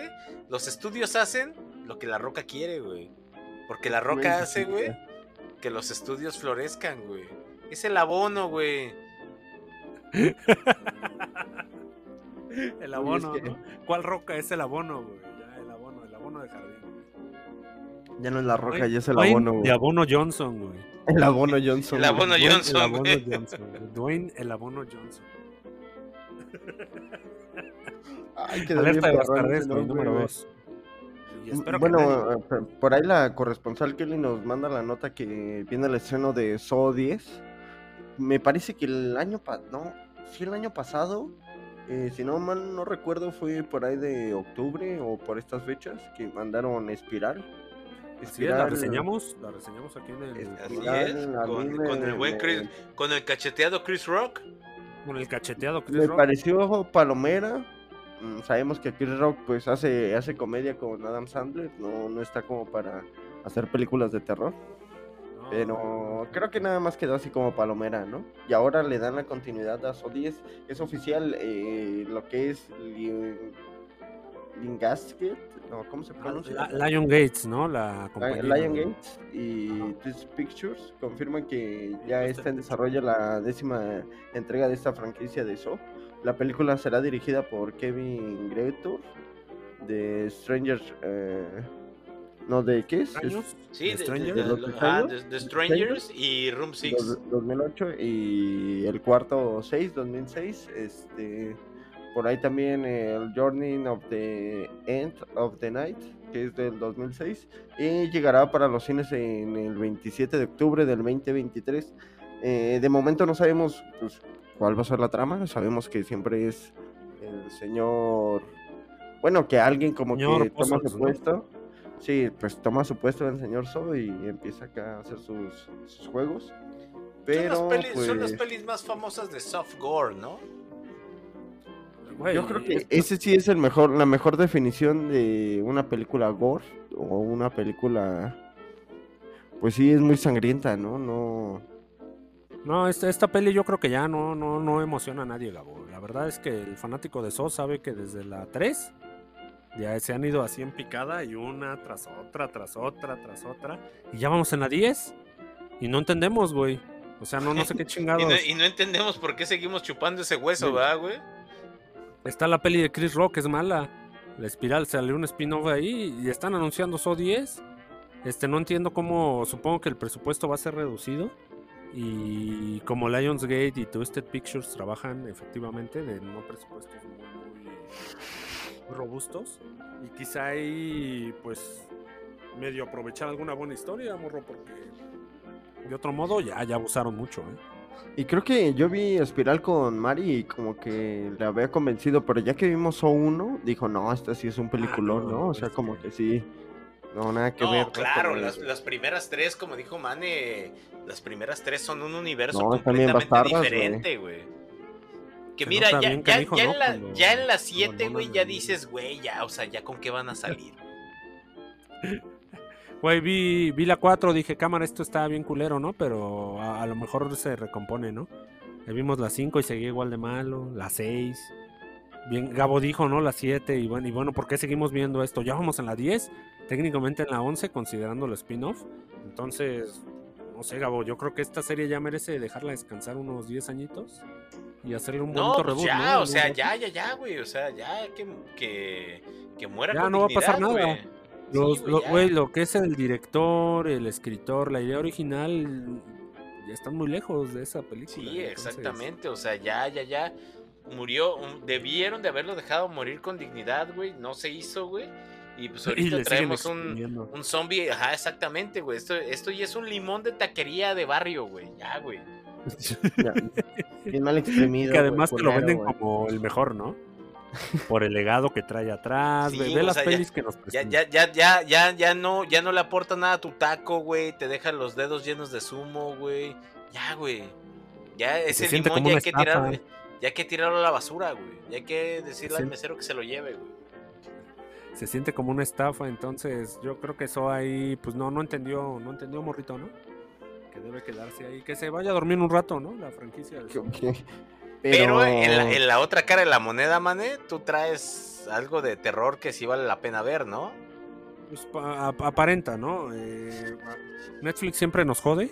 Los estudios hacen lo que la Roca quiere, güey. Porque la Roca hace, güey, que los estudios florezcan, güey. Es el abono, güey. El abono, que- ¿no? ¿Cuál roca es el abono, güey? Ya, el abono, el abono de jardín. Ya no es la roca, Dwayne- ya es el Dwayne abono. güey. De abono Johnson, güey. El abono Johnson. El abono güey. Dwayne, Johnson, El abono güey. Johnson. güey. Dwayne, el abono Johnson. Ay, bien Alerta de ese güey, nombre, número güey. 2. Y espero que nadie- Bueno, eh, p- por ahí la corresponsal Kelly nos manda la nota que viene el estreno de Saw 10. Me parece que el año pa- no, sí el año pasado, eh, si no mal no recuerdo, fue por ahí de octubre o por estas fechas que mandaron Espiral. Así es, la reseñamos, la reseñamos aquí en el, Así Espiral, es, a con- el buen Chris- Con el cacheteado Chris Rock. con el cacheteado Chris Me Rock. pareció palomera. Mm, Sabemos que Chris Rock pues hace, hace comedia con Adam Sandler, no, no está como para hacer películas de terror. Pero creo que nada más quedó así como palomera, ¿no? Y ahora le dan la continuidad a So 10. Es oficial eh, lo que es Li- Lingasket, no, ¿cómo se pronuncia? La- Lion Gates, ¿no? La compañía. Lion Gates y Twist Pictures confirman que ya está en desarrollo la décima entrega de esta franquicia de So. La película será dirigida por Kevin Gretor de Stranger. eh, no, ¿de qué es? Sí, ¿De de, de- Stranger? de- ¿De los ah, extraños? de- de Strangers y Room 6. dos- 2008 y el cuarto 6, 2006. Este, por ahí también el Journey of the End of the Night, que es del 2006. Y llegará para los cines en el 27 de octubre del 2023. Eh, de momento no sabemos pues, cuál va a ser la trama. Sabemos que siempre es el señor. Bueno, que alguien como Señor que toma su ¿no? Sí, pues toma su puesto el señor So y empieza acá a hacer sus, sus juegos. Pero son, las pelis, pues, son las pelis más famosas de soft gore, ¿no? Güey, yo creo que esto- ese sí es el mejor, la mejor definición de una película gore o una película, pues sí es muy sangrienta, ¿no? No. No, esta, esta peli yo creo que ya no, no, no emociona a nadie, Gabo. La verdad es que el fanático de So sabe que desde la 3 ya se han ido así en picada y una tras otra, tras otra, tras otra. Y ya vamos en la 10 y no entendemos, güey. O sea, no, no sé qué [LAUGHS] Y chingados. no, y no entendemos por qué seguimos chupando ese hueso, Sí. ¿verdad, güey? Está la peli de Chris Rock, es mala. La espiral salió un spin-off ahí y están anunciando So 10. Este, no entiendo cómo, supongo que el presupuesto va a ser reducido. Y como Lionsgate y Twisted Pictures trabajan efectivamente de no presupuestos muy- muy robustos. Y quizá ahí, pues, medio aprovechar alguna buena historia, morro, porque de otro modo ya, ya abusaron mucho, ¿eh? Y creo que yo vi Espiral con Mari y como que le había convencido, pero ya que vimos So 1, dijo, no, este sí es un peliculón, no, ¿no? O sea, es como que- que sí. No, nada que No, ver. ¿no? claro, las, las primeras tres, como dijo Mane, las primeras tres son un universo No, completamente bastardas, diferente, güey. Que Se mira, ya, bien ya, canijo, ya ¿no? en la, Cuando ya en la 7, abandonan güey, ya dices, güey, ya, o sea, ya con qué van a salir. [LAUGHS] Güey, vi, vi la 4, dije, cámara, esto está bien culero, ¿no? Pero a, a lo mejor se recompone, ¿no? Vimos la 5 y seguía igual de malo, la 6. Bien, Gabo dijo, ¿no? La 7 y bueno, y bueno, ¿por qué seguimos viendo esto? Ya vamos en la 10, técnicamente en la 11, considerando el spin-off. Entonces, no sé, Gabo, yo creo que esta serie ya merece dejarla descansar unos 10 añitos y hacerle un No, bonito pues reboot, ya, ¿no? o sea, ya, ya, ya, güey, o sea, ya que, que, que muera Ya con no va a pasar nada. güey. Los, Sí, lo, güey, lo que es el director, el escritor, la idea original, ya están muy lejos de esa película. Sí, entonces- exactamente, o sea, ya, ya, ya. Murió, debieron de haberlo dejado morir con dignidad, güey. No se hizo, güey. Y pues [LAUGHS] Y ahorita le siguen traemos un, un zombie, ajá, exactamente, güey. Esto, esto ya es un limón de taquería de barrio, güey. Ya, güey. Ya, bien mal exprimido. que además te lo venden güey. como el mejor, ¿no? Por el legado que trae atrás. Sí, ve las sea, ya- pelis que nos Ya, presentan. ya, ya, ya, ya, ya no, ya no le aporta nada a tu taco, güey. Te deja los dedos llenos de zumo, güey. Ya, güey. Ya ese limón ya hay que estafa. tirarlo. Ya hay que tirarlo a la basura, güey. Ya hay que decirle al mesero que se lo lleve, güey. Se siente como una estafa, entonces yo creo que eso ahí, pues no, no entendió, no entendió Morrito, ¿no? Que debe quedarse ahí, que se vaya a dormir un rato, ¿no? La franquicia. de Que- Sony. que- Pero, en, la, en la otra cara de la moneda, mané, tú traes algo de terror que sí vale la pena ver, ¿no? Pues pa- ap- aparenta, ¿no? Eh, Netflix siempre nos jode.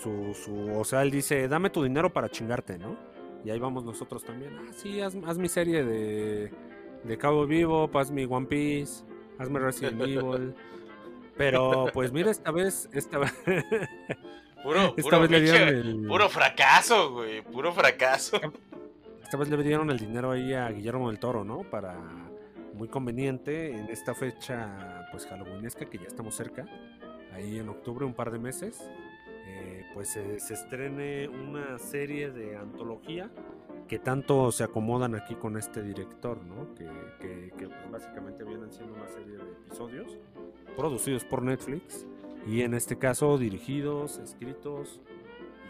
Su, su, o sea, él dice, dame tu dinero para chingarte, ¿no? Y ahí vamos nosotros también. Ah, sí, haz, haz mi serie de, de Cabo Vivo, haz mi One Piece, hazme Resident [LAUGHS] Evil. Pero pues mira, esta vez, esta vez, [LAUGHS] Puro, esta puro, vez le dieron pinche- el, puro fracaso, güey. Puro fracaso. esta vez le dieron el dinero ahí a Guillermo del Toro, ¿no? Para muy conveniente en esta fecha, pues halloweenesca que ya estamos cerca, ahí en octubre, un par de meses, eh, pues se, se estrene una serie de antología que tanto se acomodan aquí con este director, ¿no? Que, que- que, pues, básicamente vienen siendo una serie de episodios producidos por Netflix y en este caso dirigidos, escritos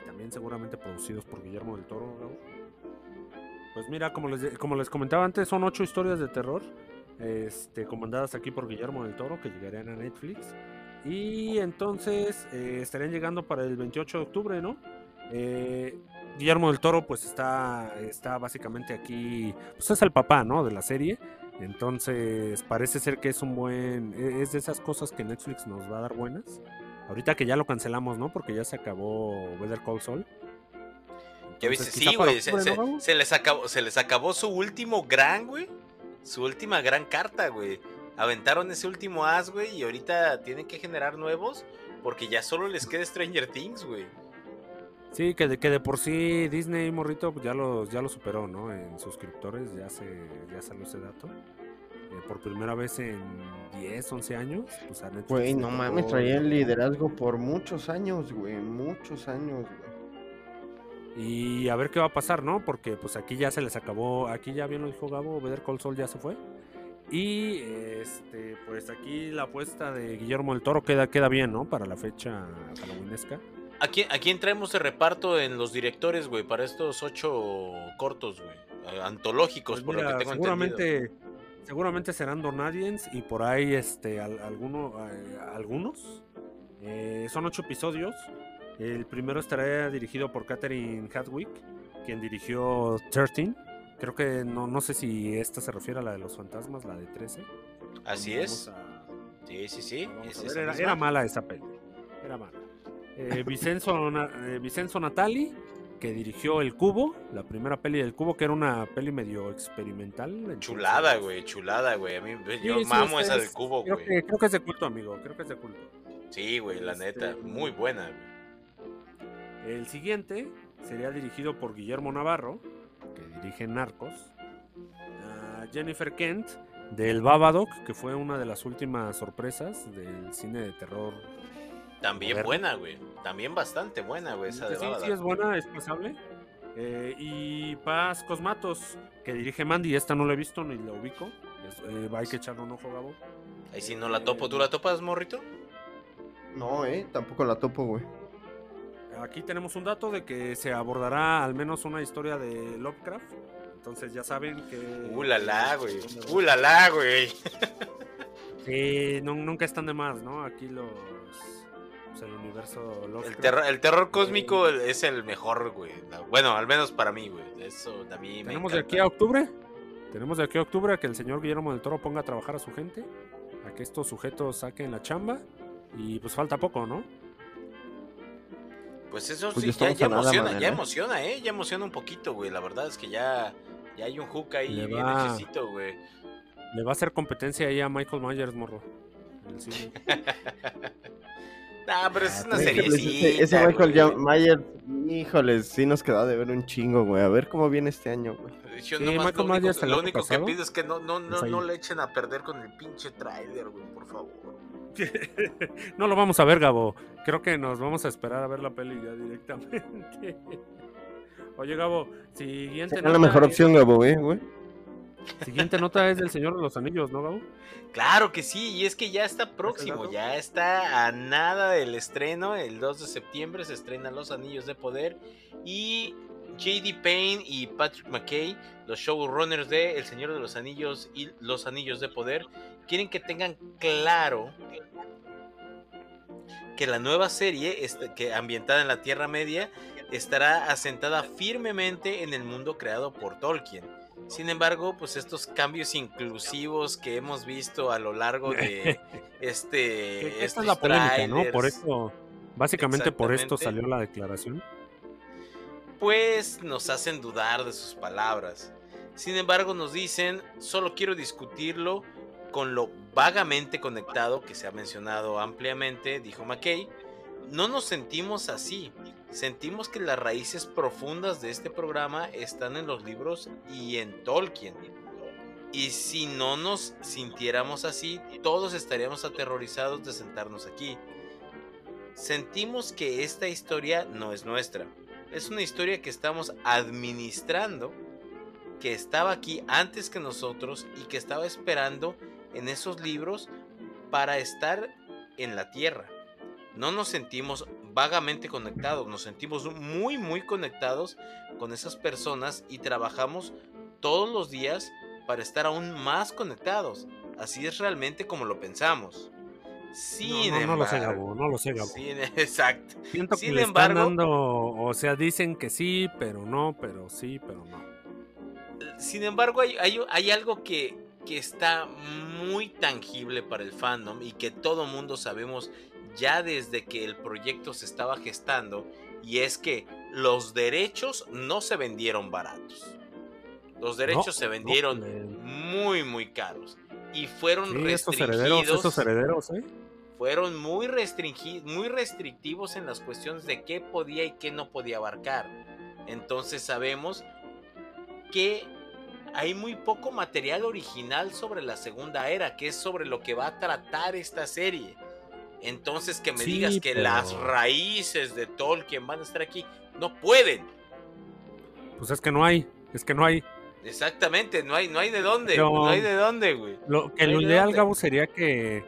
y también seguramente producidos por Guillermo del Toro. Gabo. Pues mira, como les, como les comentaba antes, son ocho historias de terror, este, comandadas aquí por Guillermo del Toro, que llegarían a Netflix. Y entonces eh, estarían llegando para el 28 de octubre, ¿no? Eh, Guillermo del Toro, pues está, está básicamente aquí, pues es el papá, ¿no? De la serie. Entonces parece ser que es un buen, e- es de esas cosas que Netflix nos va a dar buenas. Ahorita que ya lo cancelamos, ¿no? Porque ya se acabó Better Call Saul. Ya viste, sí, güey. Se, se les acabó, se les acabó su último gran, güey. Su última gran carta, güey. Aventaron ese último as, güey, y ahorita tienen que generar nuevos porque ya solo les queda Stranger Things, güey. Sí, que de, que de por sí Disney Morrito pues, ya lo, ya lo superó, ¿no? En suscriptores, ya se ya salió ese dato. Eh, por primera vez en 10, 11 años, pues a Netflix Güey, no mames, traía el liderazgo por muchos años, güey. Muchos años, güey. Y a ver qué va a pasar, ¿no? Porque pues aquí ya se les acabó, aquí ya bien lo dijo Gabo, Better Call Saul ya se fue. Y este, pues aquí la apuesta de Guillermo del Toro queda, queda bien, ¿no? Para la fecha halloweenesca. ¿A quién, ¿A quién traemos de reparto en los directores, güey, para estos ocho cortos, güey? Eh, Antológicos, Pues por lo que tengo entendido. seguramente, seguramente serán Donadiens y por ahí este, al- alguno, eh, algunos. Eh, son ocho episodios. El primero estará dirigido por Catherine Hadwick, quien dirigió 13. Creo que no, no sé si esta se refiere a la de los fantasmas, la de 13. Así es. a- Sí, sí, sí. es ver, Era, era mala esa peli. Era mala. Eh, Vicenzo, eh, Vicenzo Natali, que dirigió El Cubo, la primera peli del Cubo, que era una peli medio experimental. Chulada, güey, chulada, güey. A mí, yo Sí, sí, mamo es- esa del cubo, güey. creo que es de culto, amigo. Creo que es de culto. Sí, güey, la Este, neta. Muy buena. El siguiente sería dirigido por Guillermo Navarro, que dirige Narcos. a Jennifer Kent, del Babadook, que fue una de las últimas sorpresas del cine de terror. También buena, güey. También bastante buena, güey, esa de sí, sí, es buena, es pasable. Eh, y Paz Cosmatos, que dirige Mandy, esta no la he visto ni la ubico. Es- eh, hay que echarle un ojo, Gabo. Ahí sí no la topo. ¿Tú la topas, morrito? No, eh, tampoco la topo, güey. Aquí tenemos un dato de que se abordará al menos una historia de Lovecraft. Entonces ya saben que... Uh, la la, güey. Uh, la la, güey. [LAUGHS] Sí, no- nunca están de más, ¿no? Aquí los... pues, el universo El terror, el terror cósmico es el mejor, güey. Bueno, al menos para mí, güey. Eso a mí me Tenemos de aquí a octubre. Tenemos de aquí a octubre a que el señor Guillermo del Toro ponga a trabajar a su gente. A que estos sujetos saquen la chamba. Y pues falta poco, ¿no? Pues eso Pues sí, ya emociona, ya ¿eh? emociona, ¿eh? Ya emociona un poquito, güey. La verdad es que ya, ya hay un hook ahí Le bien va. güey. Le va a hacer competencia ahí a Michael Myers, morro. en el cine. [LAUGHS] Nah, pero es una seriecita, ese, ese Michael güey. Myers, híjoles, sí nos quedó de ver un chingo, güey. A ver cómo viene este año, güey. Yo Sí, nomás Michael lo único, lo que pido es que no, no, no, no le echen a perder con el pinche trailer, güey, por favor. [LAUGHS] no lo vamos a ver, Gabo. Creo que nos vamos a esperar a ver la peli ya directamente. [LAUGHS] Oye, Gabo, siguiente Será la mejor opción, Gabo, eh, güey. Siguiente nota es del Señor de los Anillos, ¿no, Gabo? Claro que sí, y es que ya está próximo, ya está a nada del estreno. El 2 de septiembre se estrenan Los Anillos de Poder y JD Payne y Patrick McKay, los showrunners de El Señor de los Anillos y Los Anillos de Poder, quieren que tengan claro que la nueva serie este, que ambientada en la Tierra Media estará asentada firmemente en el mundo creado por Tolkien. Sin embargo, pues estos cambios inclusivos que hemos visto a lo largo de [LAUGHS] este esta es la polémica, ¿no? Por eso, básicamente por esto salió la declaración. después nos hacen dudar de sus palabras. Sin embargo, nos dicen, solo quiero discutirlo con lo vagamente conectado que se ha mencionado ampliamente, dijo McKay. No nos sentimos así. Sentimos que las raíces profundas de este programa están en los libros y en Tolkien. Y si no nos sintiéramos así, todos estaríamos aterrorizados de sentarnos aquí. Sentimos que esta historia no es nuestra. Es una historia que estamos administrando, que estaba aquí antes que nosotros y que estaba esperando en esos libros para estar en la tierra. No nos sentimos vagamente conectados, nos sentimos muy muy conectados con esas personas y trabajamos todos los días para estar aún más conectados. Así es realmente como lo pensamos. Sin no, no, no lo sé, embargo- Gabo, no lo sé, Gabo. sin- [LAUGHS] exacto. Siento que sin le están embargo- dando, o sea, dicen que sí, pero no, pero sí, pero no. Sin embargo, hay, hay- hay algo que, que está muy tangible para el fandom y que todo mundo sabemos ya desde que el proyecto se estaba gestando y es que los derechos no se vendieron baratos. Los derechos No, se vendieron muy muy caros y fueron Sí, estos restringidos. herederos, estos herederos, ¿eh? fueron muy, restringi- muy restrictivos en las cuestiones de qué podía y qué no podía abarcar. Entonces sabemos que hay muy poco material original sobre la segunda era, que es sobre lo que va a tratar esta serie. Entonces que me Sí, digas que pero- las raíces de Tolkien van a estar aquí, no pueden. Pues es que no hay, es que no hay. Exactamente, no hay, no hay de dónde, Pero- no hay de dónde, güey. Lo que No dónde. Gabo, sería que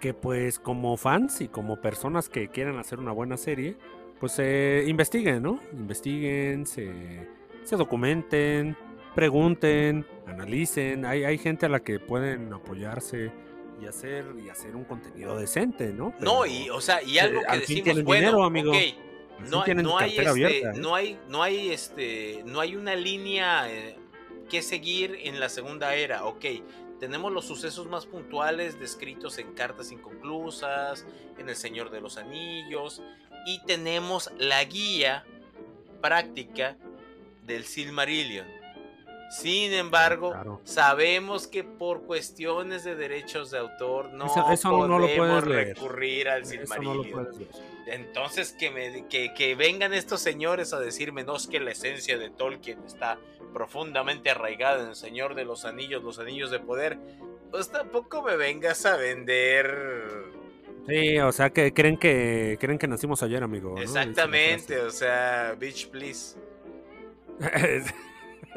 que pues como fans y como personas que quieran hacer una buena serie, pues se investiguen, ¿no? Investiguen, se, se documenten, pregunten, analicen. Hay, hay gente a la que pueden apoyarse y hacer y hacer un contenido decente, ¿no? No, y o sea, y algo que decimos, bueno, dinero, amigo. no, hay- no hay este, abierta, ¿eh? no hay no hay este no hay una línea eh, que seguir en la segunda era ok tenemos los sucesos más puntuales descritos en cartas inconclusas en el Señor de los Anillos y tenemos la guía práctica del Silmarillion sin embargo Claro. sabemos que por cuestiones de derechos de autor no Eso- eso no lo podemos leer. recurrir al no Silmarillion entonces que, me, que, que vengan estos señores a decirme, no es que la esencia de Tolkien está profundamente arraigada en el Señor de los Anillos, los Anillos de Poder, pues tampoco me vengas a vender... Sí, o sea que creen que creen que nacimos ayer, amigo. Exactamente, o sea, bitch, please. [LAUGHS]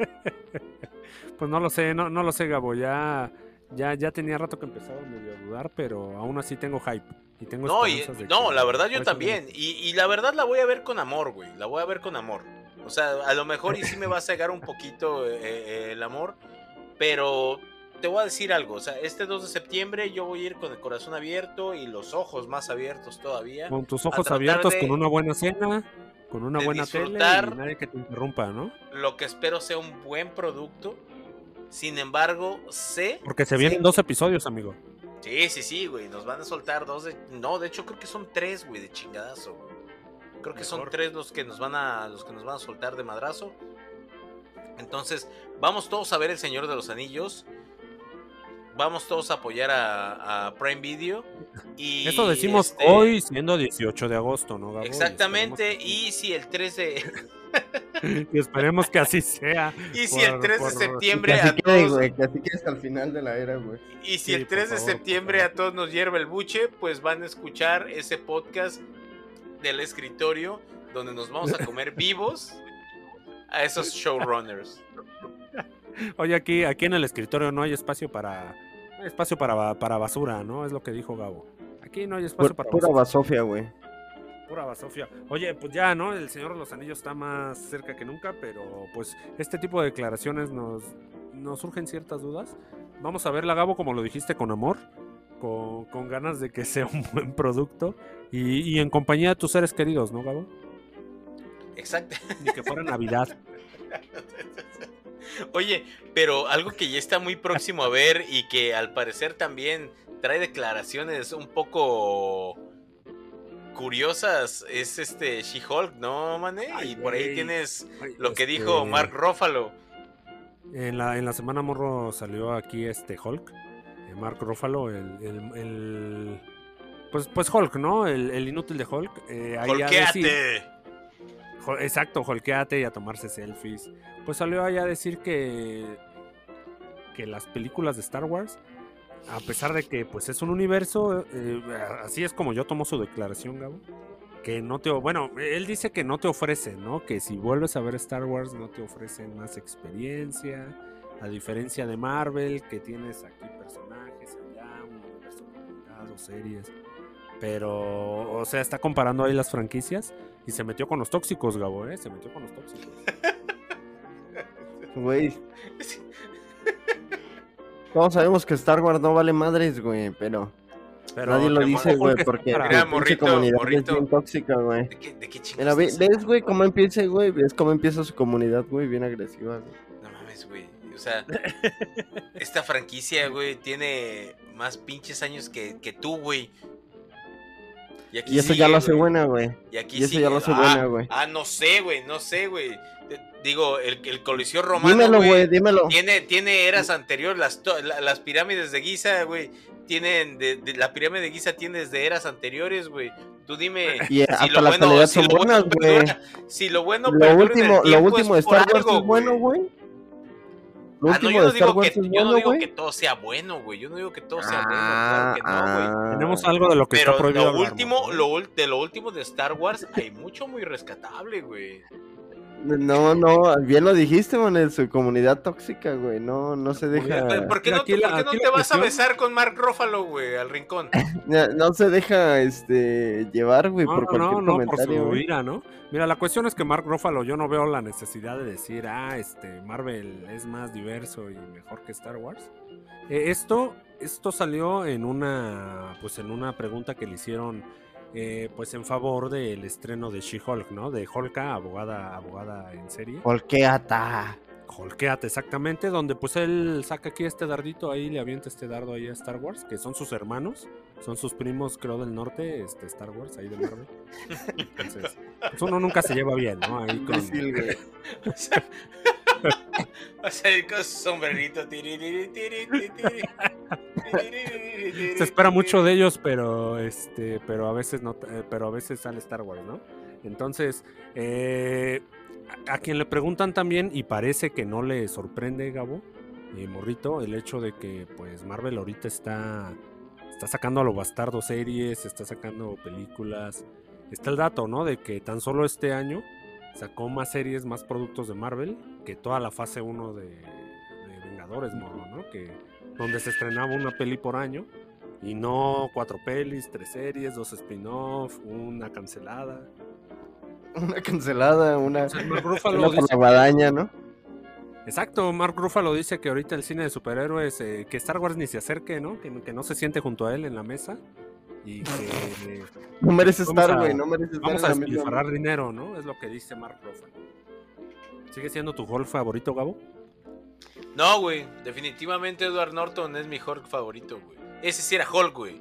[LAUGHS] pues no lo sé, no, no lo sé, Gabo. Ya, ya, ya tenía rato que empezaba medio a dudar, pero aún así tengo hype. Y tengo No, y- esperanzas de no, la verdad yo también. Y, y la verdad la voy a ver con amor, güey. La voy a ver con amor. O sea, a lo mejor y sí me va a cegar un poquito eh, eh, el amor. Pero te voy a decir algo. O sea, este 2 de septiembre yo voy a ir con el corazón abierto y los ojos más abiertos todavía. Con tus ojos abiertos, de- con una buena cena, con una de buena tele disfrutar. y nadie que te interrumpa, ¿no? Lo que espero sea un buen producto. Sin embargo, sé. Porque se vienen dos episodios, amigo. Sí, sí, sí, güey. Nos van a soltar dos de. No, de hecho creo que son tres, güey, de chingadazo, güey. Creo que son tres los que nos van a. los que nos van a soltar de madrazo. Entonces, vamos todos a ver El Señor de los Anillos. Vamos todos a apoyar a, a Prime Video. Y Eso decimos este, hoy, siendo 18 de agosto, ¿no, Gabo? Y Exactamente. Y si el 3 de. que- [LAUGHS] y esperemos que así sea. [LAUGHS] Y si el Por- 3 de septiembre Que así a quede, todos. güey, que así quede hasta el final de la era, güey. Y si Sí, el por 3 de favor, septiembre a todos nos hierve el buche, pues van a escuchar ese podcast del escritorio donde nos vamos a comer [LAUGHS] vivos a esos showrunners. Oye, aquí, aquí en el escritorio no hay espacio para espacio para, para basura, ¿no? Es lo que dijo Gabo. Aquí no hay espacio Pu- para Pura basura. basofia, güey. Pura basofia. Oye, pues ya, ¿no? El Señor de los Anillos está más cerca que nunca, pero pues este tipo de declaraciones nos, nos surgen ciertas dudas. Vamos a verla, Gabo, como lo dijiste, con amor, con, con ganas de que [LAUGHS] sea un buen producto y, y en compañía de tus seres queridos, ¿no, Gabo? Exacto. Ni que fuera Navidad. [LAUGHS] Oye, pero algo que ya está muy próximo a ver y que al parecer también trae declaraciones un poco curiosas es este She-Hulk, ¿no, mané? Ay, y por ahí tienes Ay, lo que este, dijo Mark Ruffalo. En la, en la semana morro salió aquí este Hulk, eh, Mark Ruffalo, el, el- el- pues, pues Hulk, ¿no? El, el inútil de Hulk. eh, ahí Exacto, holqueate y a tomarse selfies. Pues salió ahí a decir que, que las películas de Star Wars, a pesar de que pues es un universo, eh, así es como yo tomo su declaración, Gabo, que no te, bueno, él dice que no te ofrecen, ¿no? Que si vuelves a ver Star Wars no te ofrecen más experiencia, a diferencia de Marvel, que tienes aquí personajes, allá un universo conectado, series. Pero, o sea, está comparando ahí las franquicias y se metió con los tóxicos, Gabo, ¿eh? Se metió con los tóxicos. [LAUGHS] Güey. [LAUGHS] Todos sabemos que Star Wars no vale madres, güey, pero, Pero nadie lo dice, güey, porque la comunidad morrito. es bien tóxica, güey. ¿De qué, de qué Mira, ¿ves, güey, cómo empieza, güey? ¿Ves cómo empieza su comunidad, güey? Bien agresiva, güey. No mames, güey. O sea, [LAUGHS] esta franquicia, güey, tiene más pinches años que, que tú, güey. Aquí Y eso sigue, ya lo hace güey. buena, güey. Y aquí y eso sigue. ya lo hace ah, buena, güey. Ah, no sé, güey, no sé, güey. Digo, el, el Coliseo Romano, Dímelo, güey, dímelo. tiene, tiene eras anteriores. Las, la- las pirámides de Giza, güey, tienen. De, de- la pirámide de Giza tiene desde eras anteriores, güey. Tú dime. [LAUGHS] Y si hasta lo las bueno- si son lo bueno buenas, güey. perdura- Si lo bueno Lo perdura en el último, lo último de Star Wars es bueno, güey. Lo Ah, no, último yo de no Star digo, Wars que, es yo no bueno, digo que todo sea bueno, güey. Yo no digo que todo sea Ah, bueno, claro que no, güey. ah. Tenemos algo de lo que Pero está prohibido. lo hablar, último, ¿no? lo, de lo último de Star Wars, hay mucho muy rescatable, güey. No, no, bien lo dijiste, man, en su comunidad tóxica, güey. No, no se deja, ¿Por qué no, aquí te- la- por qué no aquí te la vas a besar con Mark Ruffalo, güey, al rincón? [LAUGHS] no, no se deja, este, llevar, güey, No, por no, cualquier no, no, por comentario, su ira, ¿no? Mira, la cuestión es que Mark Ruffalo, yo no veo la necesidad de decir, ah, este, Marvel es más diverso y mejor que Star Wars. Eh, esto, esto salió en una, pues en una pregunta que le hicieron, eh, pues en favor del estreno de She-Hulk, ¿no? De Hulka, abogada, abogada en serie. Holqueata. Holkeate, exactamente, donde pues él saca aquí este dardito ahí, le avienta este dardo ahí a Star Wars, que son sus hermanos, son sus primos, creo, del norte, este Star Wars, ahí de Marvel. Entonces, pues uno nunca se lleva bien, ¿no? Ahí con... [LAUGHS] O sea, o sea, con su sombrerito. tiri, tiri, tiri, tiri, Se espera mucho de ellos, pero este, pero a veces no, eh, pero a veces sale Star Wars, ¿no? Entonces, eh, a, a quien le preguntan también, y parece que no le sorprende, Gabo, y Morrito, el hecho de que pues Marvel ahorita está, está sacando a lo bastardo series, está sacando películas. Está el dato, ¿no? De que tan solo este año sacó más series, más productos de Marvel que toda la fase 1 de, de Vengadores, morro, ¿no? Que donde se estrenaba una peli por año y no cuatro pelis, tres series, dos spin-off, una cancelada. Una cancelada, una, O sea, una dice guadaña, ¿no? Exacto, Mark Ruffalo dice que ahorita el cine de superhéroes, eh, que Star Wars ni se acerque, ¿no? Que, que no se siente junto a él en la mesa y que No merece estar, güey, no merece estar vamos a despilfarrar dinero, ¿no? Es lo que dice Mark Ruffalo. ¿Sigue siendo tu Hulk favorito, Gabo? No, güey. Definitivamente Edward Norton es mi Hulk favorito, güey. Ese sí era Hulk, güey.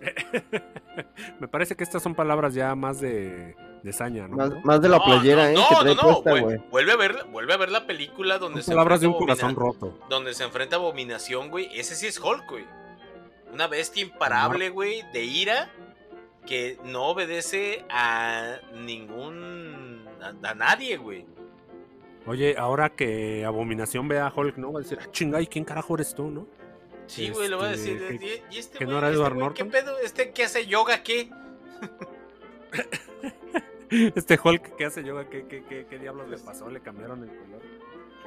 [LAUGHS] Me parece que estas son palabras ya más de, de saña, ¿no? Más, más de la No, playera, no, ¿eh? No, que no, trae no, güey. Vuelve a ver, vuelve a ver la película donde Son se palabras de un enfrenta corazón roto. donde se enfrenta a Abominación, güey. Ese sí es Hulk, güey. Una bestia imparable, güey, de ira que no obedece a ningún a, a nadie, güey. Oye, ahora que Abominación ve a Hulk, ¿no? Va a decir, ah, chinga, ¿y quién carajo eres tú, no? Sí, güey, lo voy a Este, decir. que- ¿Y, este que no era este Edward güey, ¿Qué Norton? pedo? ¿Este qué hace yoga? ¿Qué? [LAUGHS] Este Hulk que hace yoga, ¿qué, qué, qué, qué diablos le pasó? Le cambiaron el color.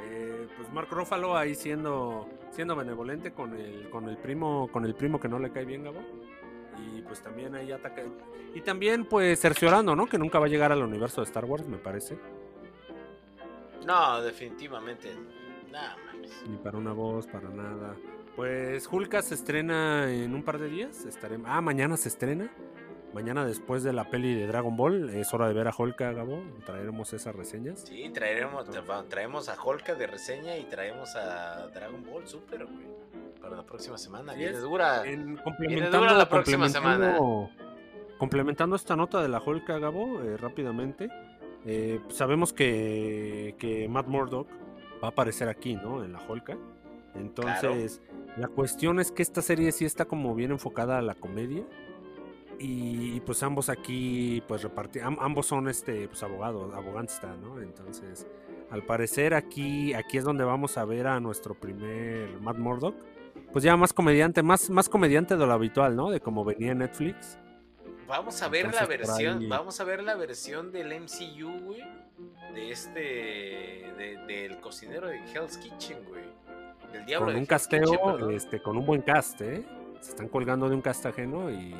Eh, pues Mark Ruffalo ahí siendo, siendo benevolente con el, con el primo, con el primo que no le cae bien, Gabo. Y pues también ahí ataca. Y también, pues, cerciorando, ¿no? Que nunca va a llegar al universo de Star Wars, me parece. No, definitivamente. Nada mames. Ni para una voz, para nada. Pues Hulka se estrena en un par de días. Estaremos... Ah, mañana se estrena. Mañana después de la peli de Dragon Ball. Es hora de ver a Hulka, Gabo. Traeremos esas reseñas. Sí, traeremos, tra- traemos a Holka de reseña y traemos a Dragon Ball Super, güey. Para la próxima semana. Así Viene dura. En, dura complementando, la próxima complementando- complementando esta nota de la Hulk, Gabo, eh, rápidamente, eh, sabemos que, que Matt Murdock va a aparecer aquí, ¿no? En la Hulk. Entonces, la cuestión es que esta serie sí está como bien enfocada a la comedia. Y, y, pues ambos aquí, pues repartir, ambos son este, pues abogados, abogánsta, ¿no? Entonces, al parecer aquí, aquí es donde vamos a ver a nuestro primer Matt Murdock. Pues ya más comediante, más, más comediante de lo habitual, ¿no? De como venía en Netflix. Vamos a ver Entonces, la versión, ahí- vamos a ver la versión del MCU, güey, de este, de- del cocinero de Hell's Kitchen, güey, del diablo Con de un Hell's casteo, Kitchen, este, con un buen cast, ¿eh? Se están colgando de un cast ajeno y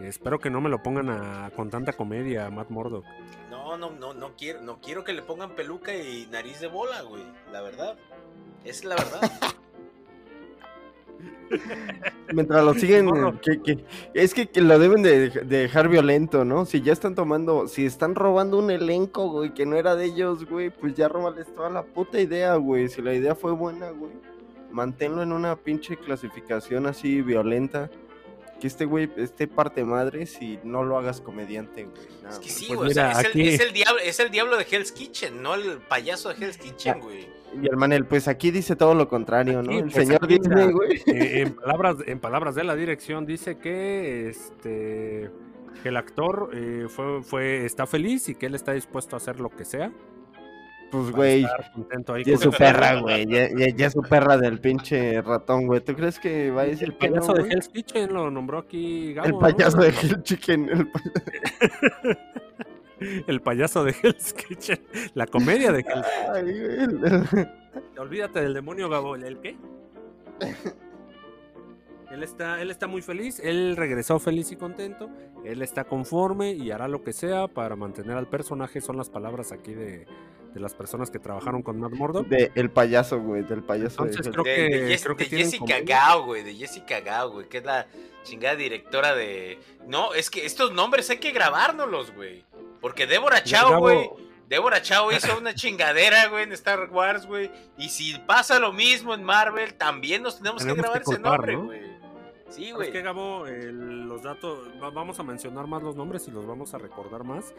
espero que no me lo pongan a- con tanta comedia a Matt Murdock. No, no, no, no quiero, no quiero que le pongan peluca y nariz de bola, güey, la verdad, es la verdad. [LAUGHS] Mientras lo siguen, Morro. que, que- es que, que lo deben de, de dejar violento, ¿no? Si ya están tomando, si están robando un elenco, güey, que no era de ellos, güey, pues ya róbales toda la puta idea, güey. Si la idea fue buena, güey, manténlo en una pinche clasificación así violenta. Que este güey esté parte madre si no lo hagas comediante, güey. Nada Es que sí, Pues güey, o sea, mira, es, aquí- el, es el diablo, es el diablo de Hell's Kitchen, no el payaso de Hell's Kitchen, güey. Y el Manel, pues aquí dice todo lo contrario, ¿no? El pues, señor Disney, mira, güey. Eh, en, palabras, en palabras de la dirección dice que este que el actor eh, fue, fue, está feliz y que él está dispuesto a hacer lo que sea. Pues, güey, ya es su perra, güey. Ya, ya, ya es su perra del pinche ratón, güey. ¿Tú crees que va a decir El no, payaso de? Hell's Kitchen lo nombró aquí Gabo, El ¿no? payaso de Hell Chicken. el pa- [LAUGHS] El payaso de Hell's Kitchen. La comedia de Hell's el- Olvídate del demonio, Gabo. ¿El qué? [LAUGHS] Él está, él está muy feliz, él regresó feliz y contento, él está conforme y hará lo que sea para mantener al personaje, son las palabras aquí de, de las personas que trabajaron con Matt Murdock. de el payaso, güey. Del payaso de Entonces creo de, que, de creo que de Jessica. Gao, güey, de Jessica Gao, güey, que es la chingada directora de... No, es que estos nombres hay que grabárnoslos, güey. Porque Débora Chao, güey, Débora Chao hizo una chingadera, güey, en Star Wars, güey. Y si pasa lo mismo en Marvel, también nos tenemos, que grabar que ese nombre, ¿no? Sí, ¿Sabes güey. qué, Gabo? El- los datos, va- vamos a mencionar más los nombres y los vamos a recordar más.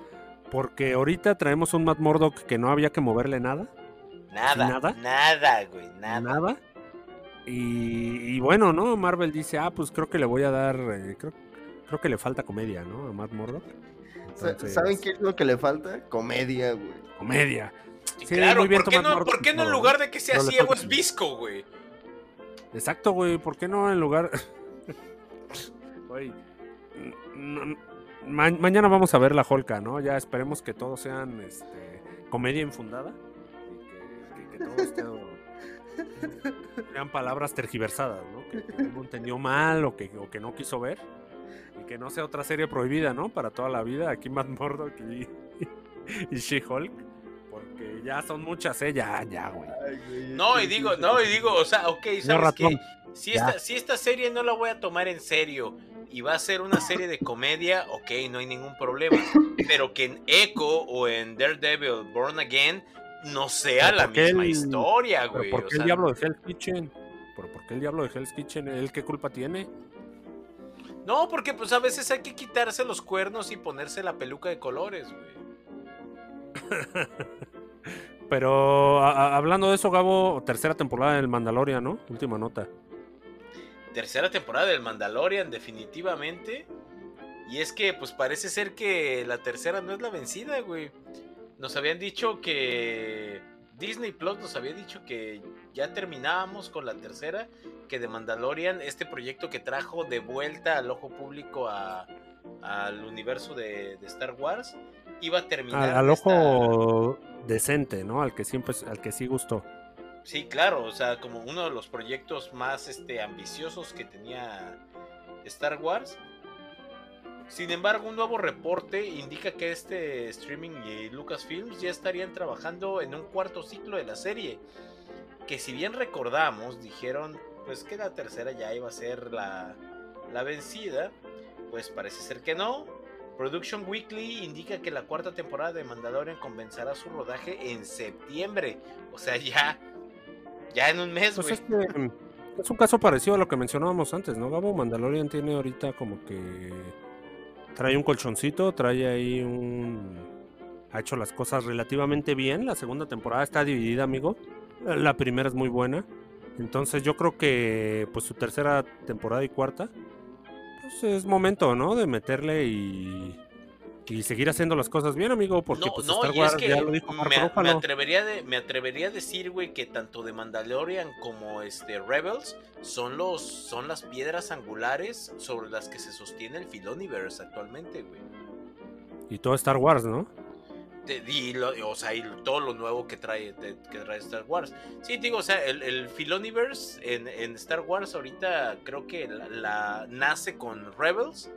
Porque ahorita traemos un Matt Murdock que no había que moverle nada. Nada, nada. nada, güey, nada. nada. Y, y bueno, ¿no? Marvel dice, ah, pues creo que le voy a dar, eh, creo, creo que le falta comedia, ¿no? A Matt Murdock. Entonces, ¿Saben qué es lo que le falta? Comedia, güey. Comedia. Sí, Sí, claro, muy bien, ¿por qué, no, Murdock, ¿por qué no en lugar de que sea le ciego es visco, güey? Exacto, güey. ¿Por qué no en lugar... [LAUGHS] Güey, n- n- ma- mañana vamos a ver la Holca, ¿no? Ya esperemos que todos sean este, comedia infundada. Y que, que- que todo esté... Sean palabras tergiversadas, ¿no? Que, que uno entendió mal o que, o que no quiso ver. Y que no sea otra serie prohibida, ¿no? Para toda la vida. Aquí Matt Murdock y, y She-Hulk. Porque ya son muchas, ¿eh? Ya, ya, güey. No, y digo, no, y digo, o sea, ok, ¿sabes qué? Si esta, si esta serie no la voy a tomar en serio y va a ser una serie de comedia, ok, no hay ningún problema. Pero que en Echo o en Daredevil Born Again no sea la ¿por misma el- historia, ¿Pero güey. por o qué sea, el diablo de Hell's Kitchen? ¿Pero por qué el diablo de Hell's Kitchen? ¿Él qué culpa tiene? No, porque pues a veces hay que quitarse los cuernos y ponerse la peluca de colores, güey. [LAUGHS] Pero a- a- hablando de eso, Gabo, tercera temporada del Mandalorian, ¿no? Última nota. Tercera temporada del Mandalorian, definitivamente. Y es que, pues parece ser que la tercera no es la vencida, güey. Nos habían dicho que. Disney Plus nos había dicho que ya terminábamos con la tercera. Que de Mandalorian, este proyecto que trajo de vuelta al ojo público a- al universo de, de Star Wars, iba a terminar. Al, al esta- ojo decente, ¿no? Al que siempre, al que sí gustó. Sí, claro, o sea, como uno de los proyectos más este, ambiciosos que tenía Star Wars. Sin embargo, un nuevo reporte indica que este streaming y Lucasfilms ya estarían trabajando en un cuarto ciclo de la serie. Que si bien recordamos, dijeron pues que la tercera ya iba a ser la, la vencida. Pues parece ser que no. Production Weekly indica que la cuarta temporada de Mandalorian comenzará su rodaje en septiembre. O sea, ya ya en un mes, Pues güey. es, que, es un caso parecido a lo que mencionábamos antes, ¿no, Gabo? Mandalorian tiene ahorita como que trae un colchoncito, trae ahí un... Ha hecho las cosas relativamente bien. La segunda temporada está dividida, amigo. La primera es muy buena. Entonces yo creo que pues su tercera temporada y cuarta, pues es momento, ¿no? De meterle y, y seguir haciendo las cosas bien, amigo, porque no, pues no, Star Wars es que ya lo dijo Marco me, me atrevería de, me atrevería a decir, güey, que tanto de Mandalorian como este Rebels son los son las piedras angulares sobre las que se sostiene el Filoniverse actualmente, güey. Y todo Star Wars, ¿no? Y o sea, y todo lo nuevo que trae, que trae Star Wars. Sí, digo, o sea, el, el Filoniverse en, en Star Wars ahorita creo que la, la- nace con Rebels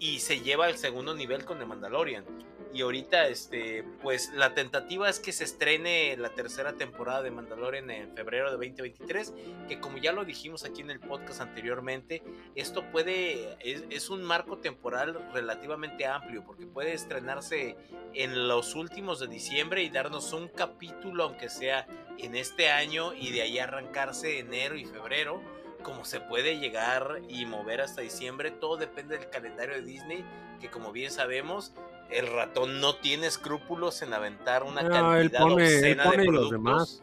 y se lleva al segundo nivel con The Mandalorian. Y ahorita, este, pues la tentativa es que se estrene la tercera temporada de Mandalorian en febrero de 2023, que como ya lo dijimos aquí en el podcast anteriormente, esto puede, es, es un marco temporal relativamente amplio, porque puede estrenarse en los últimos de diciembre y darnos un capítulo, aunque sea en este año, y de ahí arrancarse enero y febrero, como se puede llegar y mover hasta diciembre, todo depende del calendario de Disney, que como bien sabemos, el ratón no tiene escrúpulos en aventar una No, cantidad él pone- él pone de y los demás.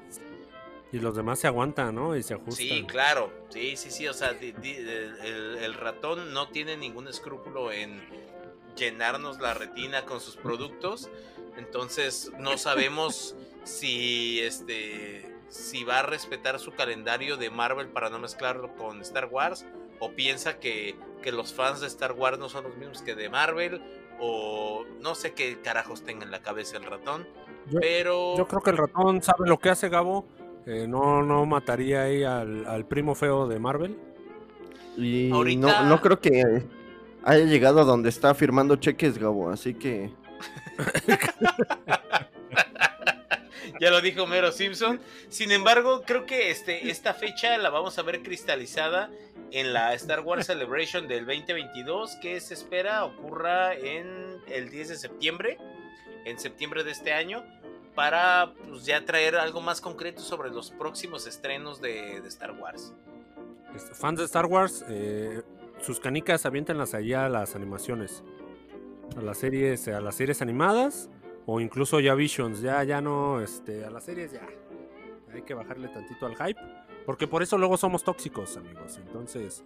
Y los demás se aguantan, ¿no? Y se ajustan. Sí, claro, sí, sí, sí, o sea, di- di- el, el- el ratón no tiene ningún escrúpulo en llenarnos la retina con sus productos, entonces no sabemos si este si va a respetar su calendario de Marvel para no mezclarlo con Star Wars o piensa que, que los fans de Star Wars no son los mismos que de Marvel o no sé qué carajos tenga en la cabeza el ratón, Yo- pero Yo creo que el ratón sabe lo que hace Gabo. Eh, no, no mataría ahí al, al primo feo de Marvel. Y Ahorita- no, no creo que haya llegado a donde está firmando cheques, Gabo, así que [LAUGHS] Ya lo dijo Mero Simpson. Sin embargo, creo que este, esta fecha la vamos a ver cristalizada en la Star Wars Celebration del 2022, que se espera ocurra en el 10 de septiembre, en septiembre de este año, para pues, ya traer algo más concreto sobre los próximos estrenos de, Star Wars. Fans de Star Wars, eh, sus canicas aviéntenlas allá a las animaciones. A las series, a las series animadas. O incluso ya Visions. Ya, ya no, este, a las series ya. Hay que bajarle tantito al hype. Porque por eso luego somos tóxicos, amigos. Entonces,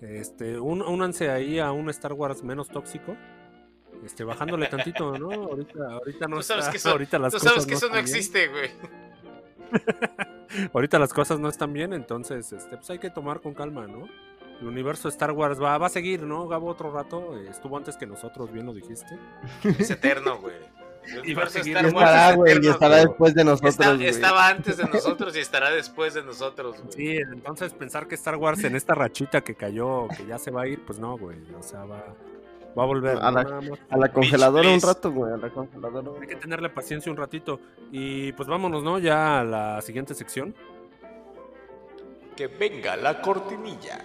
este, un- únanse ahí a un Star Wars menos tóxico. Este, bajándole tantito, ¿no? Ahorita, ahorita no Tú sabes está- que eso- ahorita las Tú sabes cosas que eso no existe, güey. [LAUGHS] Ahorita las cosas no están bien, entonces este, pues hay que tomar con calma, ¿no? El universo Star Wars va, va a seguir, ¿no? Gabo otro rato, estuvo antes que nosotros, bien lo dijiste. Es eterno, güey. El Y va a seguir. Y estará, es güey, y estará después de nosotros, Está- estaba antes de nosotros y estará después de nosotros, güey. Sí, entonces pensar que Star Wars en esta rachita que cayó, que ya se va a ir, pues no, güey, o sea, va, va a volver. A ¿no? la- A la congeladora un rato, güey, a la congeladora. Hay que tenerle paciencia un ratito. Y pues vámonos, ¿no? Ya a la siguiente sección. Que venga la cortinilla.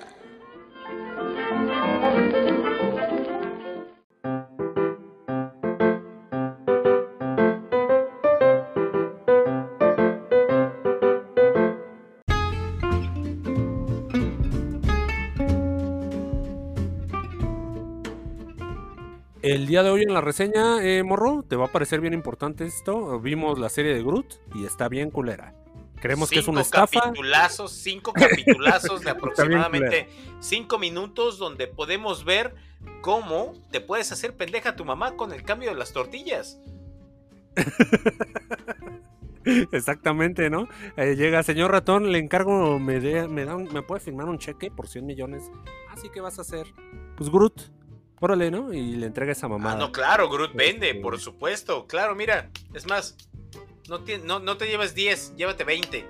El día de hoy en la reseña, eh, Morro, te va a parecer bien importante esto. Vimos la serie de Groot y está bien culera. Creemos que es una Cinco estafa. capitulazos, cinco capitulazos de [LAUGHS] aproximadamente cinco minutos donde podemos ver cómo te puedes hacer pendeja a tu mamá con el cambio de las tortillas. [LAUGHS] Exactamente, ¿no? Eh, llega, señor ratón, le encargo, me, de- me, da un- me puede firmar un cheque por 100 millones. Así que vas a hacer, pues Groot, órale, ¿no? Y le entrega esa mamada. Ah, no, claro, Groot vende, Este- por supuesto. Claro, mira, es más, no, ti- no, no te lleves 10, llévate 20.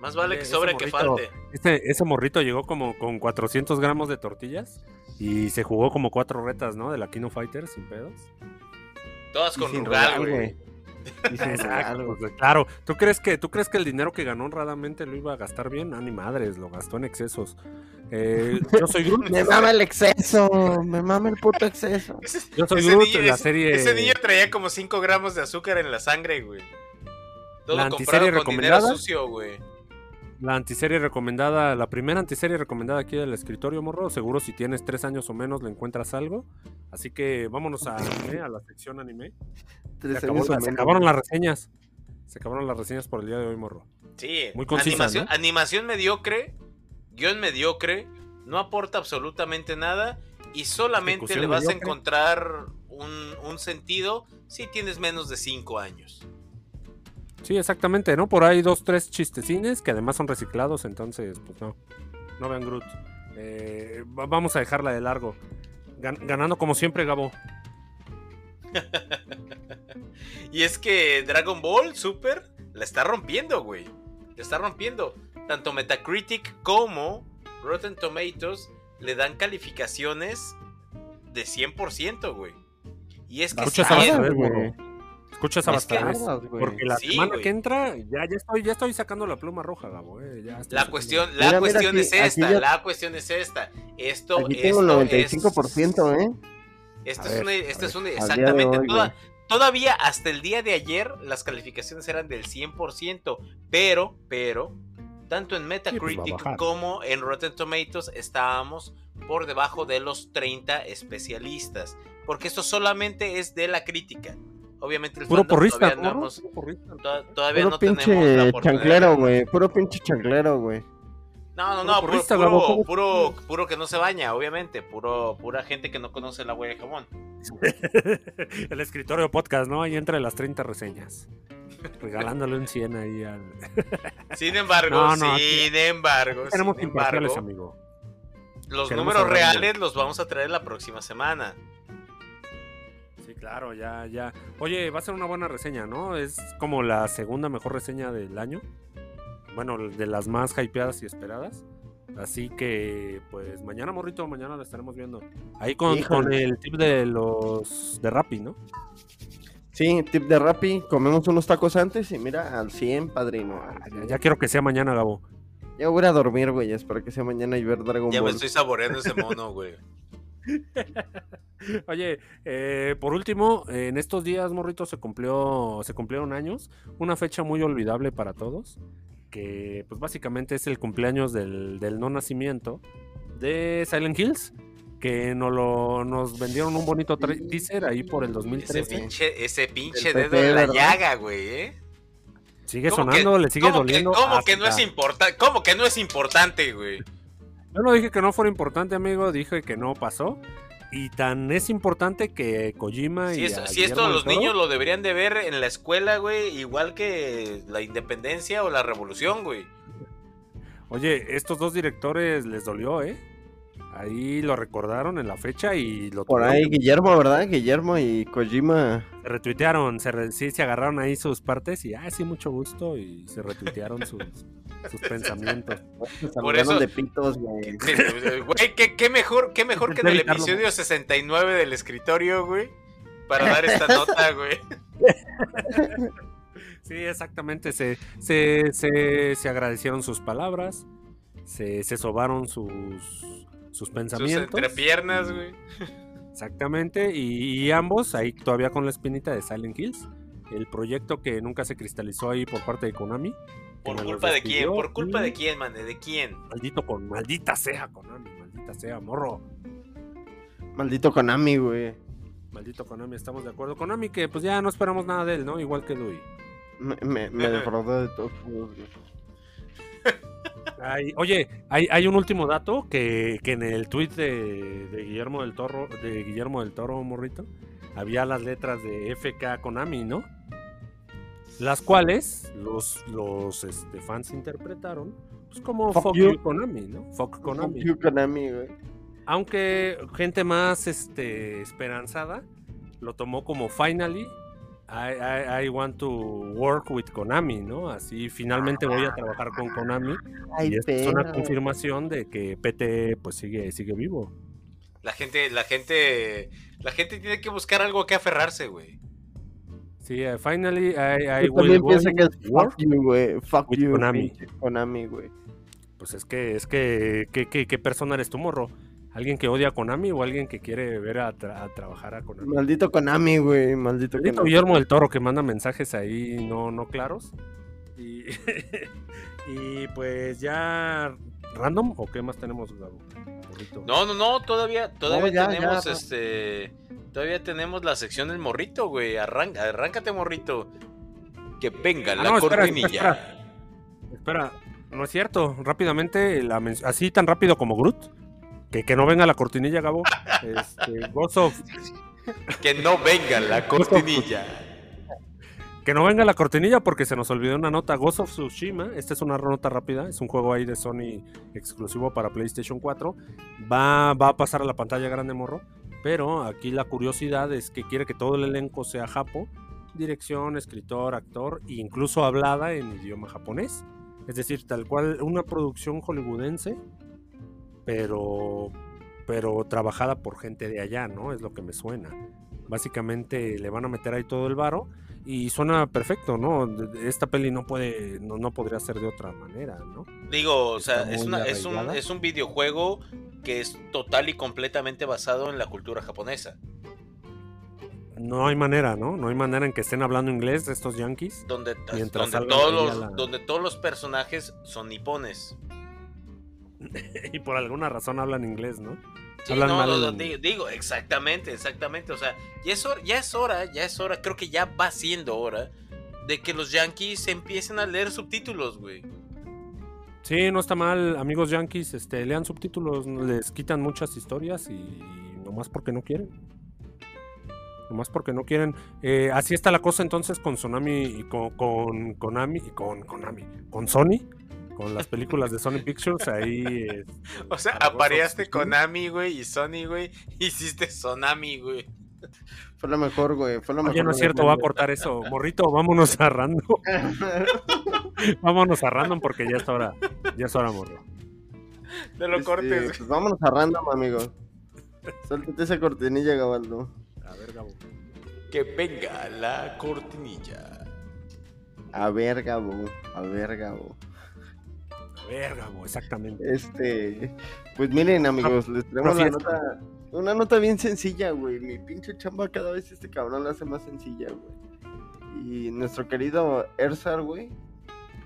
Más vale que sobre que falte. Ese, ese morrito llegó como con 400 gramos de tortillas y se jugó como cuatro retas, ¿no? De la Kino Fighter sin pedos. Todas con rogar, güey. [LAUGHS] Pues, claro. ¿Tú crees, que, ¿Tú crees que el dinero que ganó honradamente lo iba a gastar bien? Ah, ni madres, lo gastó en excesos. Eh, yo soy [LAUGHS] Groot. Me mama el exceso, me mama el puto exceso. [LAUGHS] Ese, Yo soy ese Groot, niño- la serie... ese niño traía como 5 gramos de azúcar en la sangre, güey. Todo La comprado con dinero recomendada. sucio, güey. La antiserie recomendada, la primera antiserie recomendada aquí del escritorio, morro. Seguro si tienes tres años o menos le encuentras algo. Así que vámonos a anime, a la sección anime. Se, Tres acabó años la- se acabaron las reseñas. Se acabaron las reseñas por el día de hoy, morro. Sí, Muy concisa, animación, ¿no? animación mediocre, guion mediocre, no aporta absolutamente nada y solamente le vas a encontrar un, un sentido si tienes menos de 5 años. Sí, exactamente, ¿no? Por ahí dos, tres chistecines que además son reciclados, entonces, pues no. No vean Groot. Eh, va- vamos a dejarla de largo. Gan- ganando como siempre, Gabo. [LAUGHS] Y es que Dragon Ball Super la está rompiendo, güey. La está rompiendo. Tanto Metacritic como Rotten Tomatoes le dan calificaciones de 100%, güey. Y es que Escucha sí, esa Tardas, bastardes, güey. morro. Escucha esa Es que- bastardes. Tardas, güey. Porque la Sí, semana güey. que entra, ya, ya, estoy, ya estoy sacando la pluma roja, Gabo. eh, ya La cuestión, la Mira, mira, cuestión aquí- es esta, ya- la cuestión es esta. Esto, Aquí esto tengo el es- 95%, ¿eh? Esto A es ver, una, a esto es una- de exactamente. hoy, toda- güey. todavía hasta el día de ayer las calificaciones eran del 100%, pero, pero, tanto en Metacritic bajar. como en Rotten Tomatoes estábamos por debajo de los 30 especialistas, porque esto solamente es de la crítica. Obviamente el Puro fandom porrista, todavía no hemos- puro porrista. to- todavía Puro no tenemos la pinche oportunidad de chanclero, güey. Puro pinche chanclero, güey. No, no, Puro no, puro, porrista, puro, Gabo, ¿cómo- puro, puro que no se baña, obviamente. Puro, pura gente que no conoce la huella de jabón. [LAUGHS] el escritorio podcast, ¿no? Ahí entre las 30 reseñas. [LAUGHS] Regalándole un 100 ahí al. [LAUGHS] Sin embargo, No, no, sin embargo, Tenemos sin embargo, amigo. los números reales los vamos a traer la próxima semana. Claro, ya, ya. Oye, va a ser una buena reseña, ¿no? Es como la segunda mejor reseña del año. Bueno, de las más hypeadas y esperadas. Así que, pues mañana, morrito, mañana la estaremos viendo. Ahí con, con el tip de los de Rappi, ¿no? Sí, tip de Rappi. Comemos unos tacos antes y mira, al 100, padrino. Ah, Ya, ya quiero que sea mañana, Gabo. Ya voy a ir a dormir, güey. Espero que sea mañana y ver Dragon Ya me Ball. estoy saboreando ese mono, güey. [LAUGHS] [LAUGHS] Oye, eh, por último, en estos días, morrito, se cumplió, se cumplieron años, una fecha muy olvidable para todos, que pues básicamente es el cumpleaños del, del no nacimiento de Silent Hills, que nos, lo, nos vendieron un bonito teaser ahí por el Ese 2013. pinche, ese pinche dedo en la ¿verdad? llaga, güey, ¿eh? Sigue ¿Cómo sonando, que- le sigue ¿cómo doliendo. Que, ¿Cómo que no es? ¿Cómo que no es importante, güey? Yo no dije que no fuera importante, amigo, dije que no pasó. Y tan es importante que Kojima Si, y es- si esto los niños lo deberían de ver en la escuela, güey, igual que la independencia o la revolución, güey. Oye, estos dos directores les dolió, ¿eh? Ahí lo recordaron en la fecha y lo Por ahí que- Guillermo, ¿verdad? Guillermo y Kojima. se retuitearon, se re- sí, se agarraron ahí sus partes y, ah, sí, mucho gusto, y se retuitearon sus, sus pensamientos. Se [LAUGHS] Por eso- de pitos, [LAUGHS] güey. Güey, ¿qué, qué mejor, qué mejor que en el episodio 69 del escritorio, güey, para dar esta [LAUGHS] nota, güey. Sí, exactamente, se, se, se, se agradecieron sus palabras, se, se sobaron sus, sus Sus pensamientos. entrepiernas, güey. Exactamente, y, y ambos ahí todavía con la espinita de Silent Hills, el proyecto que nunca se cristalizó ahí por parte de Konami. ¿Por culpa de quién? ¿Por culpa y- de quién, man? ¿De quién? Maldito con, maldita sea Konami, maldita sea, morro. Maldito Konami, güey. Maldito Konami, estamos de acuerdo. Konami que pues ya no esperamos nada de él, ¿no? Igual que Louis. Me, me, me defraudó de todos modos, güey. [LAUGHS] Ay, oye, hay, hay un último dato que, que en el tweet de, de Guillermo del Toro, de Guillermo del Toro, morrito, había las letras de FK Konami, ¿no? Las cuales los, los este, fans interpretaron pues, como Fuck Fuck, you. Konami, ¿no? Fuck Konami. Fuck you, Konami, güey. Aunque gente más este, esperanzada lo tomó como finally. I, I- I want to work with Konami, ¿no? Así finalmente voy a trabajar con Konami. Ay, y esto es una confirmación de que PT pues sigue, sigue vivo. La gente, la gente, la gente tiene que buscar algo que aferrarse, güey. Sí, eh, finally I, I Yo will también go pienso que es work. fuck you, güey. Fuck with you, Konami. Konami, güey. Pues es que, es que, ¿qué, qué, qué persona eres tú, morro? ¿Alguien que odia a Konami o alguien que quiere ver a, tra- a trabajar a Konami? Maldito Konami, güey. Maldito Maldito Konami. Guillermo del Toro que manda mensajes ahí no, no claros. Y, [LAUGHS] y pues ya. ¿Random o qué más tenemos, Gabo? Morrito. No, no, no, todavía, todavía ya, tenemos ya. este. Todavía tenemos la sección del morrito, güey. Arranca, arráncate, morrito. Que venga Ah, la no, espera, cortinilla. espera. Espera, no es cierto. Rápidamente, la así tan rápido como Groot. Que, que no venga la cortinilla, Gabo. Este, Ghost of- Que no venga la cortinilla. que no venga la cortinilla porque se nos olvidó una nota. Ghost of Tsushima, esta es una nota rápida. Es un juego ahí de Sony exclusivo para PlayStation 4. Va, va a pasar a la pantalla grande, morro. Pero aquí la curiosidad es que quiere que todo el elenco sea japo. Dirección, escritor, actor, e incluso hablada en idioma japonés. Es decir, tal cual una producción hollywoodense, pero, pero trabajada por gente de allá, ¿no? Es lo que me suena. Básicamente le van a meter ahí todo el varo y suena perfecto, ¿no? Esta peli no puede, no, no podría ser de otra manera, ¿no? Digo, o sea, es, una- es, un, es un videojuego que es total y completamente basado en la cultura japonesa. No hay manera, ¿no? No hay manera en que estén hablando inglés estos yankees. Donde, donde, todos los, la- donde todos los personajes son nipones. [LAUGHS] y por alguna razón hablan inglés, ¿no? Sí, Hablan no, mal no, no, digo, exactamente, exactamente. O sea, ya es, hora, ya es hora, ya es hora, creo que ya va siendo hora de que los yankees empiecen a leer subtítulos, güey. Sí, no está mal, amigos yankees, este, lean subtítulos, les quitan muchas historias y nomás porque no quieren. Nomás porque no quieren. Eh, así está la cosa entonces con Tsunami y con, con Konami y con Konami, con Sony, con las películas de Sony Pictures, ahí eh, [LAUGHS] O sea, apareaste vosotros, con Ami, güey, y Sony, güey, [LAUGHS] hiciste Sonami, güey. Fue lo mejor, güey. Fue lo mejor. Oye, no es cierto, voy a cortar eso. Morrito, vámonos a random. [LAUGHS] vámonos a random porque ya es hora. Ya es hora, morro. Te lo Este, cortes. güey. Pues vámonos a random, amigos. Suéltate esa cortinilla, Gabaldo. A ver, Gabo. Que venga la cortinilla. A ver, Gabo. A ver, Gabo. A ver, Gabo, exactamente. Este. Pues miren, amigos, les traemos la nota. Una nota bien sencilla, güey. Mi pinche chamba cada vez este cabrón la hace más sencilla, güey. Y nuestro querido Ersar, güey.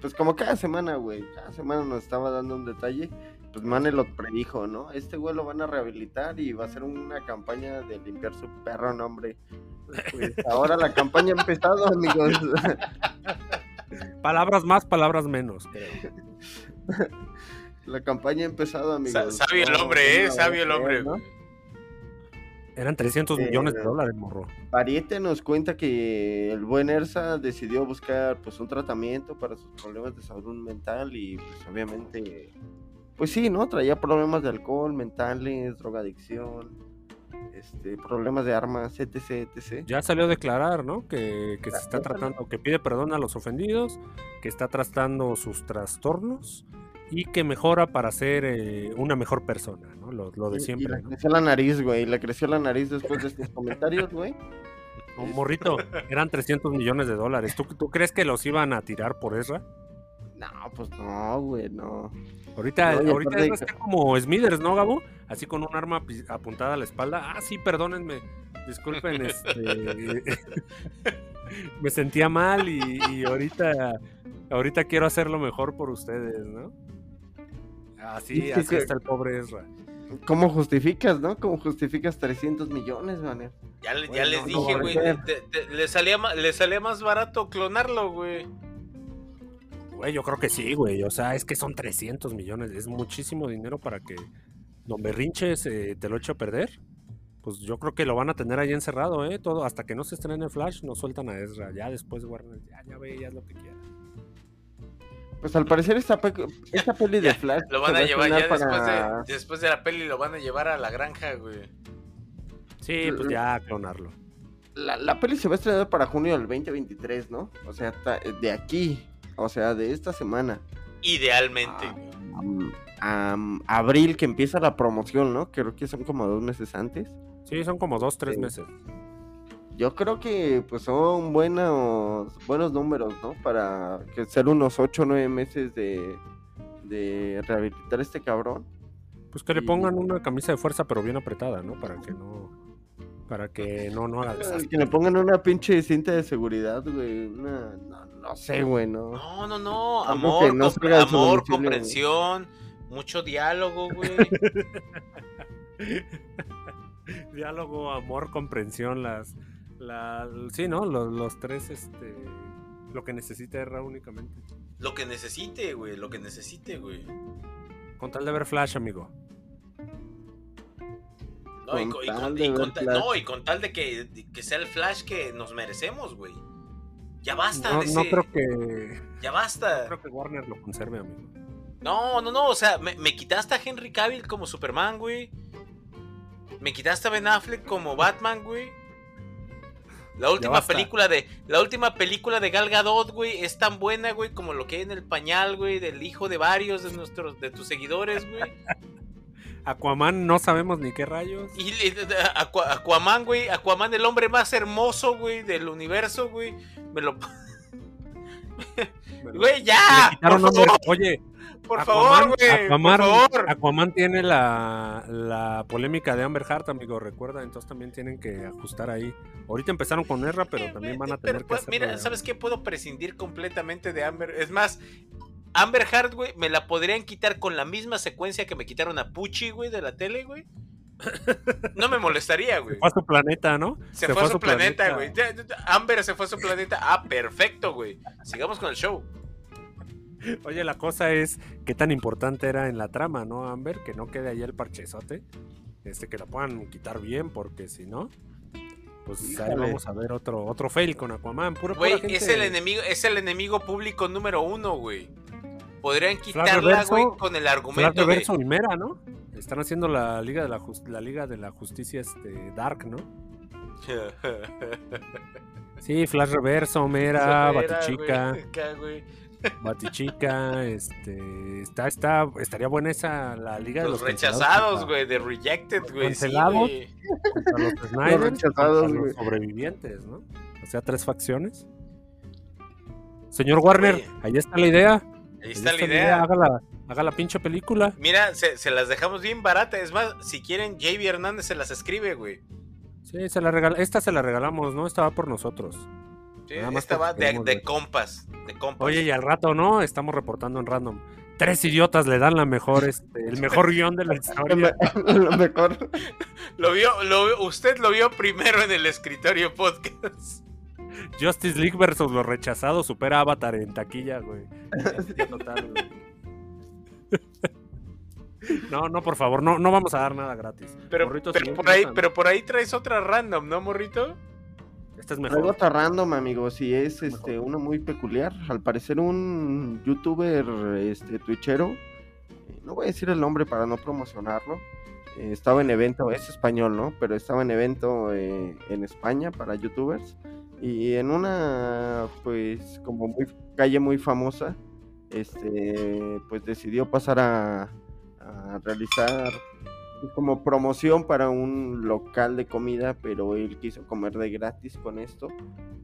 Pues como cada semana, güey. Cada semana nos estaba dando un detalle. Pues Mane lo predijo, ¿no? Este güey lo van a rehabilitar y va a ser una campaña de limpiar su perro nombre. Pues ahora la campaña ha empezado, amigos. [LAUGHS] Palabras más, palabras menos, creo. [LAUGHS] La campaña ha empezado, amigos. Sa- sabio el hombre, eh, sabio el hombre. Eran 300 Eh, millones de dólares, morro. Pariete nos cuenta que el buen Ersa decidió buscar pues un tratamiento para sus problemas de salud mental y pues obviamente pues sí, ¿no? Traía problemas de alcohol, mentales, drogadicción, este, problemas de armas, etc, etc. Ya salió a declarar, ¿no? Que, que se está tratando, que pide perdón a los ofendidos, que está tratando sus trastornos y que mejora para ser eh, una mejor persona, ¿no? Lo, lo de Y- y siempre, le ¿no? creció la nariz, güey, le creció la nariz después de estos comentarios, güey. Oh, morrito, eran 300 millones de dólares. ¿Tú, ¿Tú crees que los iban a tirar por Ezra? No, pues no, güey, no. Ahorita, No, ahorita está como Smithers, ¿no, Gabo? Así con un arma apuntada a la espalda. Ah, sí, perdónenme. Disculpen, este. [LAUGHS] me sentía mal y, y ahorita, ahorita quiero hacerlo mejor por ustedes, ¿no? Así, Sí, sí, así que- está el pobre Ezra. ¿Cómo justificas, no? ¿Cómo justificas 300 millones, man? Ya, les no, dije, güey. no. le, salía, le salía más barato clonarlo, güey. Güey, yo creo que sí, güey. O sea, es que son 300 millones. Es muchísimo dinero para que Don Berrinches eh, te lo eche a perder. Pues yo creo que lo van a tener ahí encerrado, ¿eh? Todo, hasta que no se estrene Flash, no sueltan a Ezra. Ya después, Warner, ya, ya ve, ya es lo que quiera. Pues al parecer esta, pe- esta peli de Flash Lo van va a llevar ya después, de, después de la peli, lo van a llevar a la granja, güey. Sí, pues ya clonarlo. La, la peli se va a estrenar para junio del 2023, ¿no? O sea, ta- de aquí, o sea, de esta semana. Idealmente, Ah. Am- am- abril que empieza la promoción, ¿no? Creo que son como dos meses antes. Sí, son como dos, tres Sí. meses. Yo creo que pues son buenos, buenos números, ¿no? Para que ser unos 8 o 9 meses de, de rehabilitar a este cabrón. Pues que le pongan una camisa de fuerza, pero bien apretada, ¿no? Para que no. Para que no, no haga desastre. Que le pongan una pinche cinta de seguridad, güey. Una- no, no sé, güey, no. No, no, no. Amor, que no compre- amor comprensión, mucho diálogo, güey. [LAUGHS] Diálogo, amor, comprensión, las, la, sí, ¿no? Los, los tres, este, lo que necesita Erra únicamente. Lo que necesite, güey. Lo que necesite, güey. Con tal de ver Flash, amigo. No, y, Con y y no, y con tal de que, de que sea el Flash que nos merecemos, güey. Ya basta No, de no creo que, Ya basta. no creo que Warner lo conserve, amigo. No, no, no, o sea, me, me quitaste a Henry Cavill como Superman, güey. Me quitaste a Ben Affleck como Batman, güey. La última película de la última película de Gal Gadot, güey, es tan buena, güey, como lo que hay en el pañal, güey, del hijo de varios de nuestros de tus seguidores, güey. Aquaman no sabemos ni qué rayos. Y y- Aqua- Aquaman, güey, Aquaman el hombre más hermoso, güey, del universo, güey. Me lo [LAUGHS] Güey, ya. Por favor, Oye, por Aquaman- favor, güey, Aquaman, por favor. Aquaman tiene la, la polémica de Amber Heart, amigo, recuerda, entonces también tienen que ajustar ahí. Ahorita empezaron con Erra, pero también van a Pero, tener que pues, hacerlo Mira, ¿sabes qué? Puedo prescindir completamente de Amber. Es más, Amber Heard, güey, me la podrían quitar con la misma secuencia que me quitaron a Pucci, güey, de la tele, güey. No me molestaría, güey. Se fue a su planeta, ¿no? Se, fue, a su planeta, güey. Amber se fue a su planeta. Ah, perfecto, güey. Sigamos con el show. Oye, la cosa es qué tan importante era en la trama, ¿no, Amber? Que no quede ahí el parchezote. Este, que la puedan quitar bien, porque si no, pues ahí vamos a ver otro, otro fail con Aquaman. Pura, Güey, pura es el enemigo, es el enemigo público número uno, güey. Podrían quitarla, güey, con el Flash argumento de. Reverso y Mera, ¿no? Están haciendo la Liga de la, Liga de la Justicia este, Dark, ¿no? [LAUGHS] Sí, Flash Reverso, Mera, Eso era, Batichica, güey, [LAUGHS] acá, güey. Batichica, este, está, está, estaría buena esa, la Liga de Los los rechazados, güey, de Rejected, güey. Cancelados. contra los [LAUGHS] Snyder, rechazados, contra güey. los sobrevivientes, ¿no? O sea, tres facciones. Señor Warner, ahí está la idea. Ahí Ahí está la idea. Haga la, haga la pinche película. Mira, se, se las dejamos bien baratas. Es más, si quieren, JB Hernández se las escribe, güey. Sí, se la regala, esta se la regalamos, ¿no? Esta va por nosotros. Sí, Nada más esta va de, compas. De compas. Oye, y al rato, ¿no? Estamos reportando en random. Tres idiotas le dan la mejor, este, el mejor [LAUGHS] guion de la historia. me- [LAUGHS] lo mejor. Lo vio, lo, vio- usted lo vio primero en el escritorio podcast. Justice League versus los rechazados supera Avatar en taquilla, güey. [LAUGHS] Ya, total, güey. No, no, por favor, no, no vamos a dar nada gratis. Pero, por ahí, pero por ahí traes otra random, ¿no, morrito? Esta es Traigo mejor. otra random, amigos, y es este uno muy peculiar. Al parecer un youtuber, este, twitchero, eh, no voy a decir el nombre para no promocionarlo, eh, estaba en evento, es español, ¿no? Pero estaba en evento eh, en España para youtubers y en una, pues, como muy calle muy famosa, este, pues decidió pasar a, a realizar pues, como promoción para un local de comida, pero él quiso comer de gratis con esto,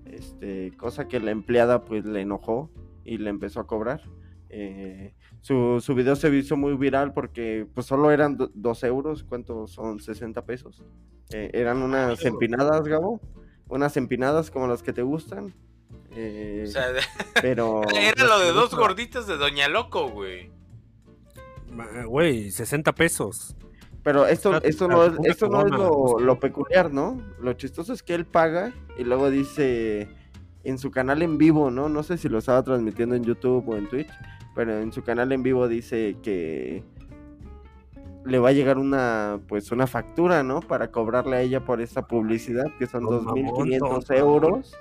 este, cosa que la empleada pues le enojó y le empezó a cobrar. Eh, su, su video se hizo muy viral porque pues solo eran do- dos euros, ¿cuántos son? 60 pesos. Eh, eran unas empinadas, Gabo, unas empinadas como las que te gustan. eh, O sea, pero [LAUGHS] era lo de dos gorditas de Doña Loco, güey. Güey, 60 pesos. Pero esto, esto no es, esto no es lo, lo peculiar, ¿no? Lo chistoso es que él paga y luego dice en su canal en vivo, ¿no? No sé si lo estaba transmitiendo en YouTube o en Twitch, pero en su canal en vivo dice que le va a llegar una, pues, una factura, ¿no? Para cobrarle a ella por esta publicidad, que son Don mamón, 2.500 don euros.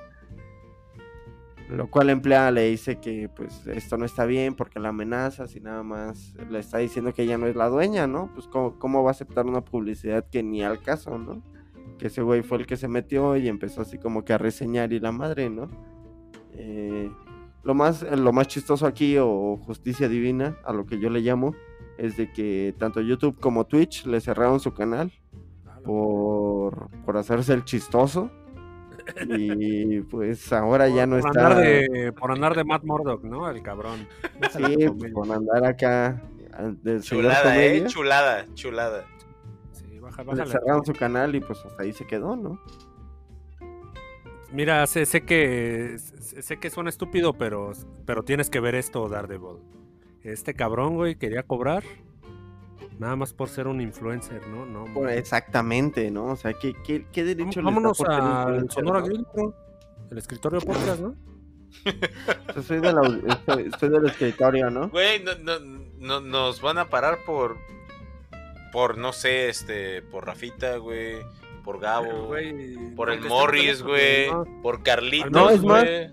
Lo cual la empleada le dice que pues esto no está bien porque la amenazas y nada más le está diciendo que ella no es la dueña, ¿no? Pues cómo, cómo va a aceptar una publicidad que ni al caso, ¿no? Que ese güey fue el que se metió y empezó así como que a reseñar y la madre, ¿no? Eh, lo, más, lo más chistoso aquí o justicia divina, a lo que yo le llamo, es de que tanto YouTube como Twitch le cerraron su canal por, por hacerse el chistoso. Y pues ahora ya no por está. Andar de, por andar de Matt Murdock, ¿no? El cabrón. Sí, por andar acá ah, Chulada, eh, chulada, chulada. Sí, baja, Le bájale. cerraron su canal y pues hasta ahí se quedó, ¿no? Mira, sé, sé que sé, sé que suena estúpido, pero, pero tienes que ver esto, Daredevil. Este cabrón, güey, quería cobrar nada más por ser un influencer, ¿no? No, mames. Exactamente, ¿no? O sea, ¿qué, qué, qué derecho le Vámonos por al Sonora no? El escritorio podcast, ¿no? [LAUGHS] Yo soy, de la, estoy del escritorio, ¿no? Güey, no, no, no- nos van a parar por. Por, no sé, este. Por Rafita, güey. Por Gabo. Güey, por el Morris, güey. Por Carlitos, No, es más, güey.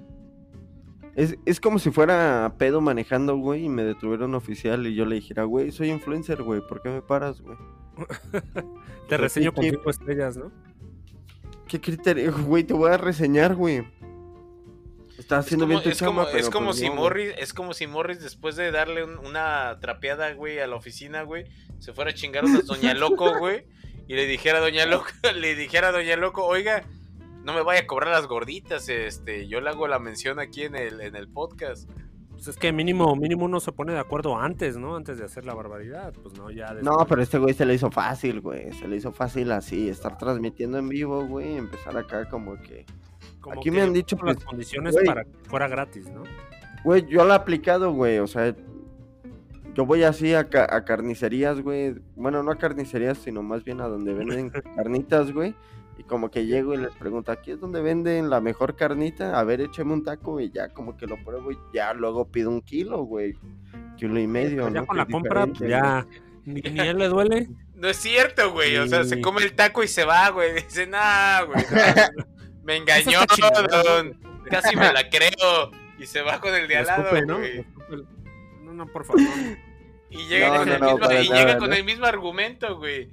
Es, es como si fuera pedo manejando, güey, y me detuviera un oficial y yo le dijera, güey, soy influencer, güey, ¿por qué me paras, güey? [LAUGHS] Te reseño con ¿qué- cinco estrellas, ¿no? ¿Qué criterio? [LAUGHS] Güey, te voy a reseñar, güey. Estás Es haciendo como, bien tu es como- chamba, es pero, como pues, si no, güey. Morris, es como si Morris después de darle un- una trapeada, güey, a la oficina, güey, se fuera a chingar a Doña Loco, [LAUGHS] güey, y le dijera a Doña Loco, le dijera a Doña Loco, oiga, no me vaya a cobrar las gorditas, este, yo le hago la mención aquí en el, en el podcast. Pues es que mínimo, mínimo uno se pone de acuerdo antes, ¿no? Antes de hacer la barbaridad. Pues no, ya. No, después- pero este güey se le hizo fácil, güey. Se le hizo fácil así, estar transmitiendo en vivo, güey, empezar acá como que... como aquí que me han dicho las condiciones güey. para que fuera gratis, ¿no? Güey, yo lo he aplicado, güey, o sea... Yo voy así a, ca- a carnicerías, güey. Bueno, no a carnicerías, sino más bien a donde venden [LAUGHS] carnitas, güey. Y como que llego y les pregunto, ¿aquí es donde venden la mejor carnita? A ver, écheme un taco y ya como que lo pruebo y ya luego pido un kilo, güey. Kilo y medio, Pues ya ¿no? con la compra, pues ya. Ni, ni a él le duele. No es cierto, güey, o sea, se come el taco y se va, güey, dice, nah, güey, no, [LAUGHS] me engañó, don, casi me la [LAUGHS] creo, y se va con el de al lado, ¿no? güey. No, no, por favor. Y llega, No, con, no, el no, mismo, para y nada, llega con el mismo argumento, güey.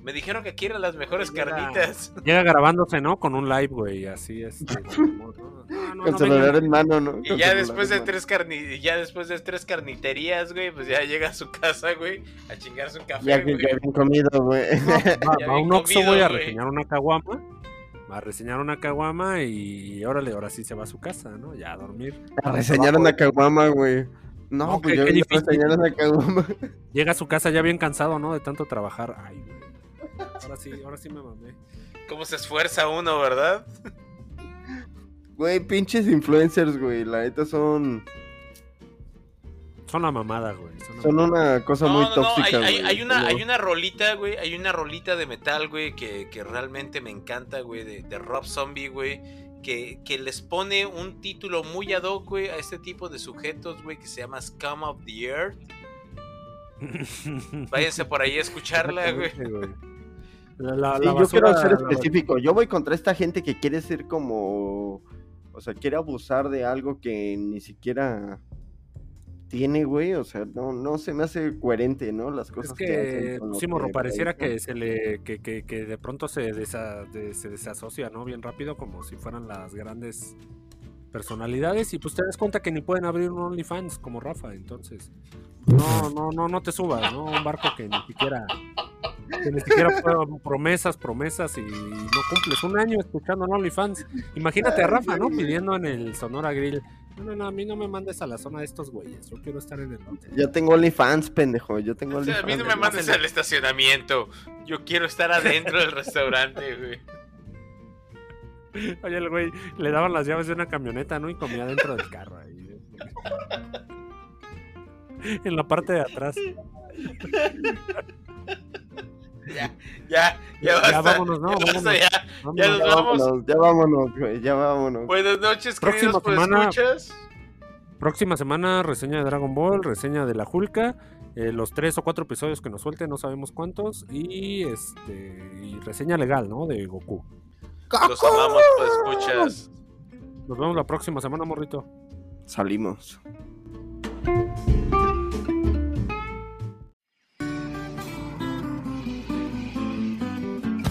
Me dijeron que aquí eran las mejores Llega- carnitas. [LAUGHS] Llega grabándose, ¿no? Con un live, güey, así es. [LAUGHS] No, no, no, Con no celular en mano, ¿no? Y ya después de tres carni y ya después de tres carniterías, güey, pues ya llega a su casa, güey, a chingarse un café, Ya, güey. ya bien comido, güey. [LAUGHS] A un Oxxo, comido, güey, a reseñar una caguama. Va a reseñar una caguama y órale, ahora sí se va a su casa, ¿no? Ya a dormir. A reseñar una caguama, güey. No, pues qué- yo voy reseñar una caguama. Llega a su casa ya bien cansado, ¿no? De tanto trabajar. Ay, güey. Ahora sí, ahora sí me mamé. Cómo se esfuerza uno, ¿verdad? Güey, pinches influencers, güey. La neta son, Son la mamada, güey. Son mamada. una cosa No, muy no, no, hay, tóxica, hay- güey. hay una, hay una rolita, güey, hay una rolita de metal, güey, que, que realmente me encanta, güey, de, de Rob Zombie, güey, que, que les pone un título muy ad hoc, güey, a este tipo de sujetos, güey, que se llama Scum of the Earth. [LAUGHS] Váyanse por ahí a escucharla, güey. La, la- Sí, la yo quiero ser específico. Yo voy contra esta gente que quiere ser como. O sea, quiere abusar de algo que ni siquiera tiene, güey. O sea, no, no se me hace coherente, ¿no? Las Es cosas que, que, lo sí, morro, que pareciera que se le que, que, que de pronto se, desa- de- se desasocia, ¿no? Bien rápido, como si fueran las grandes personalidades. Y pues te das cuenta que ni pueden abrir un OnlyFans como Rafa, entonces. pues, no, no, no, no te subas, ¿no? Un barco que ni siquiera. Que ni siquiera fueron promesas, promesas y no cumples un año escuchando en OnlyFans. Imagínate a Rafa, ¿no? Pidiendo en el Sonora Grill. No, no, no, a mí no me mandes a la zona de estos güeyes. Yo quiero estar en el norte. Yo tengo OnlyFans, pendejo. Yo tengo O sea, a mí no me OnlyFans. mandes al estacionamiento. Yo quiero estar adentro del restaurante, güey. Oye, el güey le daban las llaves de una camioneta, ¿no? Y comía dentro del carro ahí. En la parte de atrás. Ya, ya, ya Ya, vámonos, ¿no? Vámonos. ya. Vámonos. Ya nos Ya vamos. vámonos, ya vámonos, güey. Ya vámonos. Buenas noches, Próxima queridos pues semana- escuchas. Próxima semana, reseña de Dragon Ball, reseña de la Hulka. eh, los tres o cuatro episodios que nos suelten, no sabemos cuántos. Y este y reseña legal, ¿no? De Goku. Los amamos, pues escuchas. Nos vemos la próxima semana, morrito. Salimos.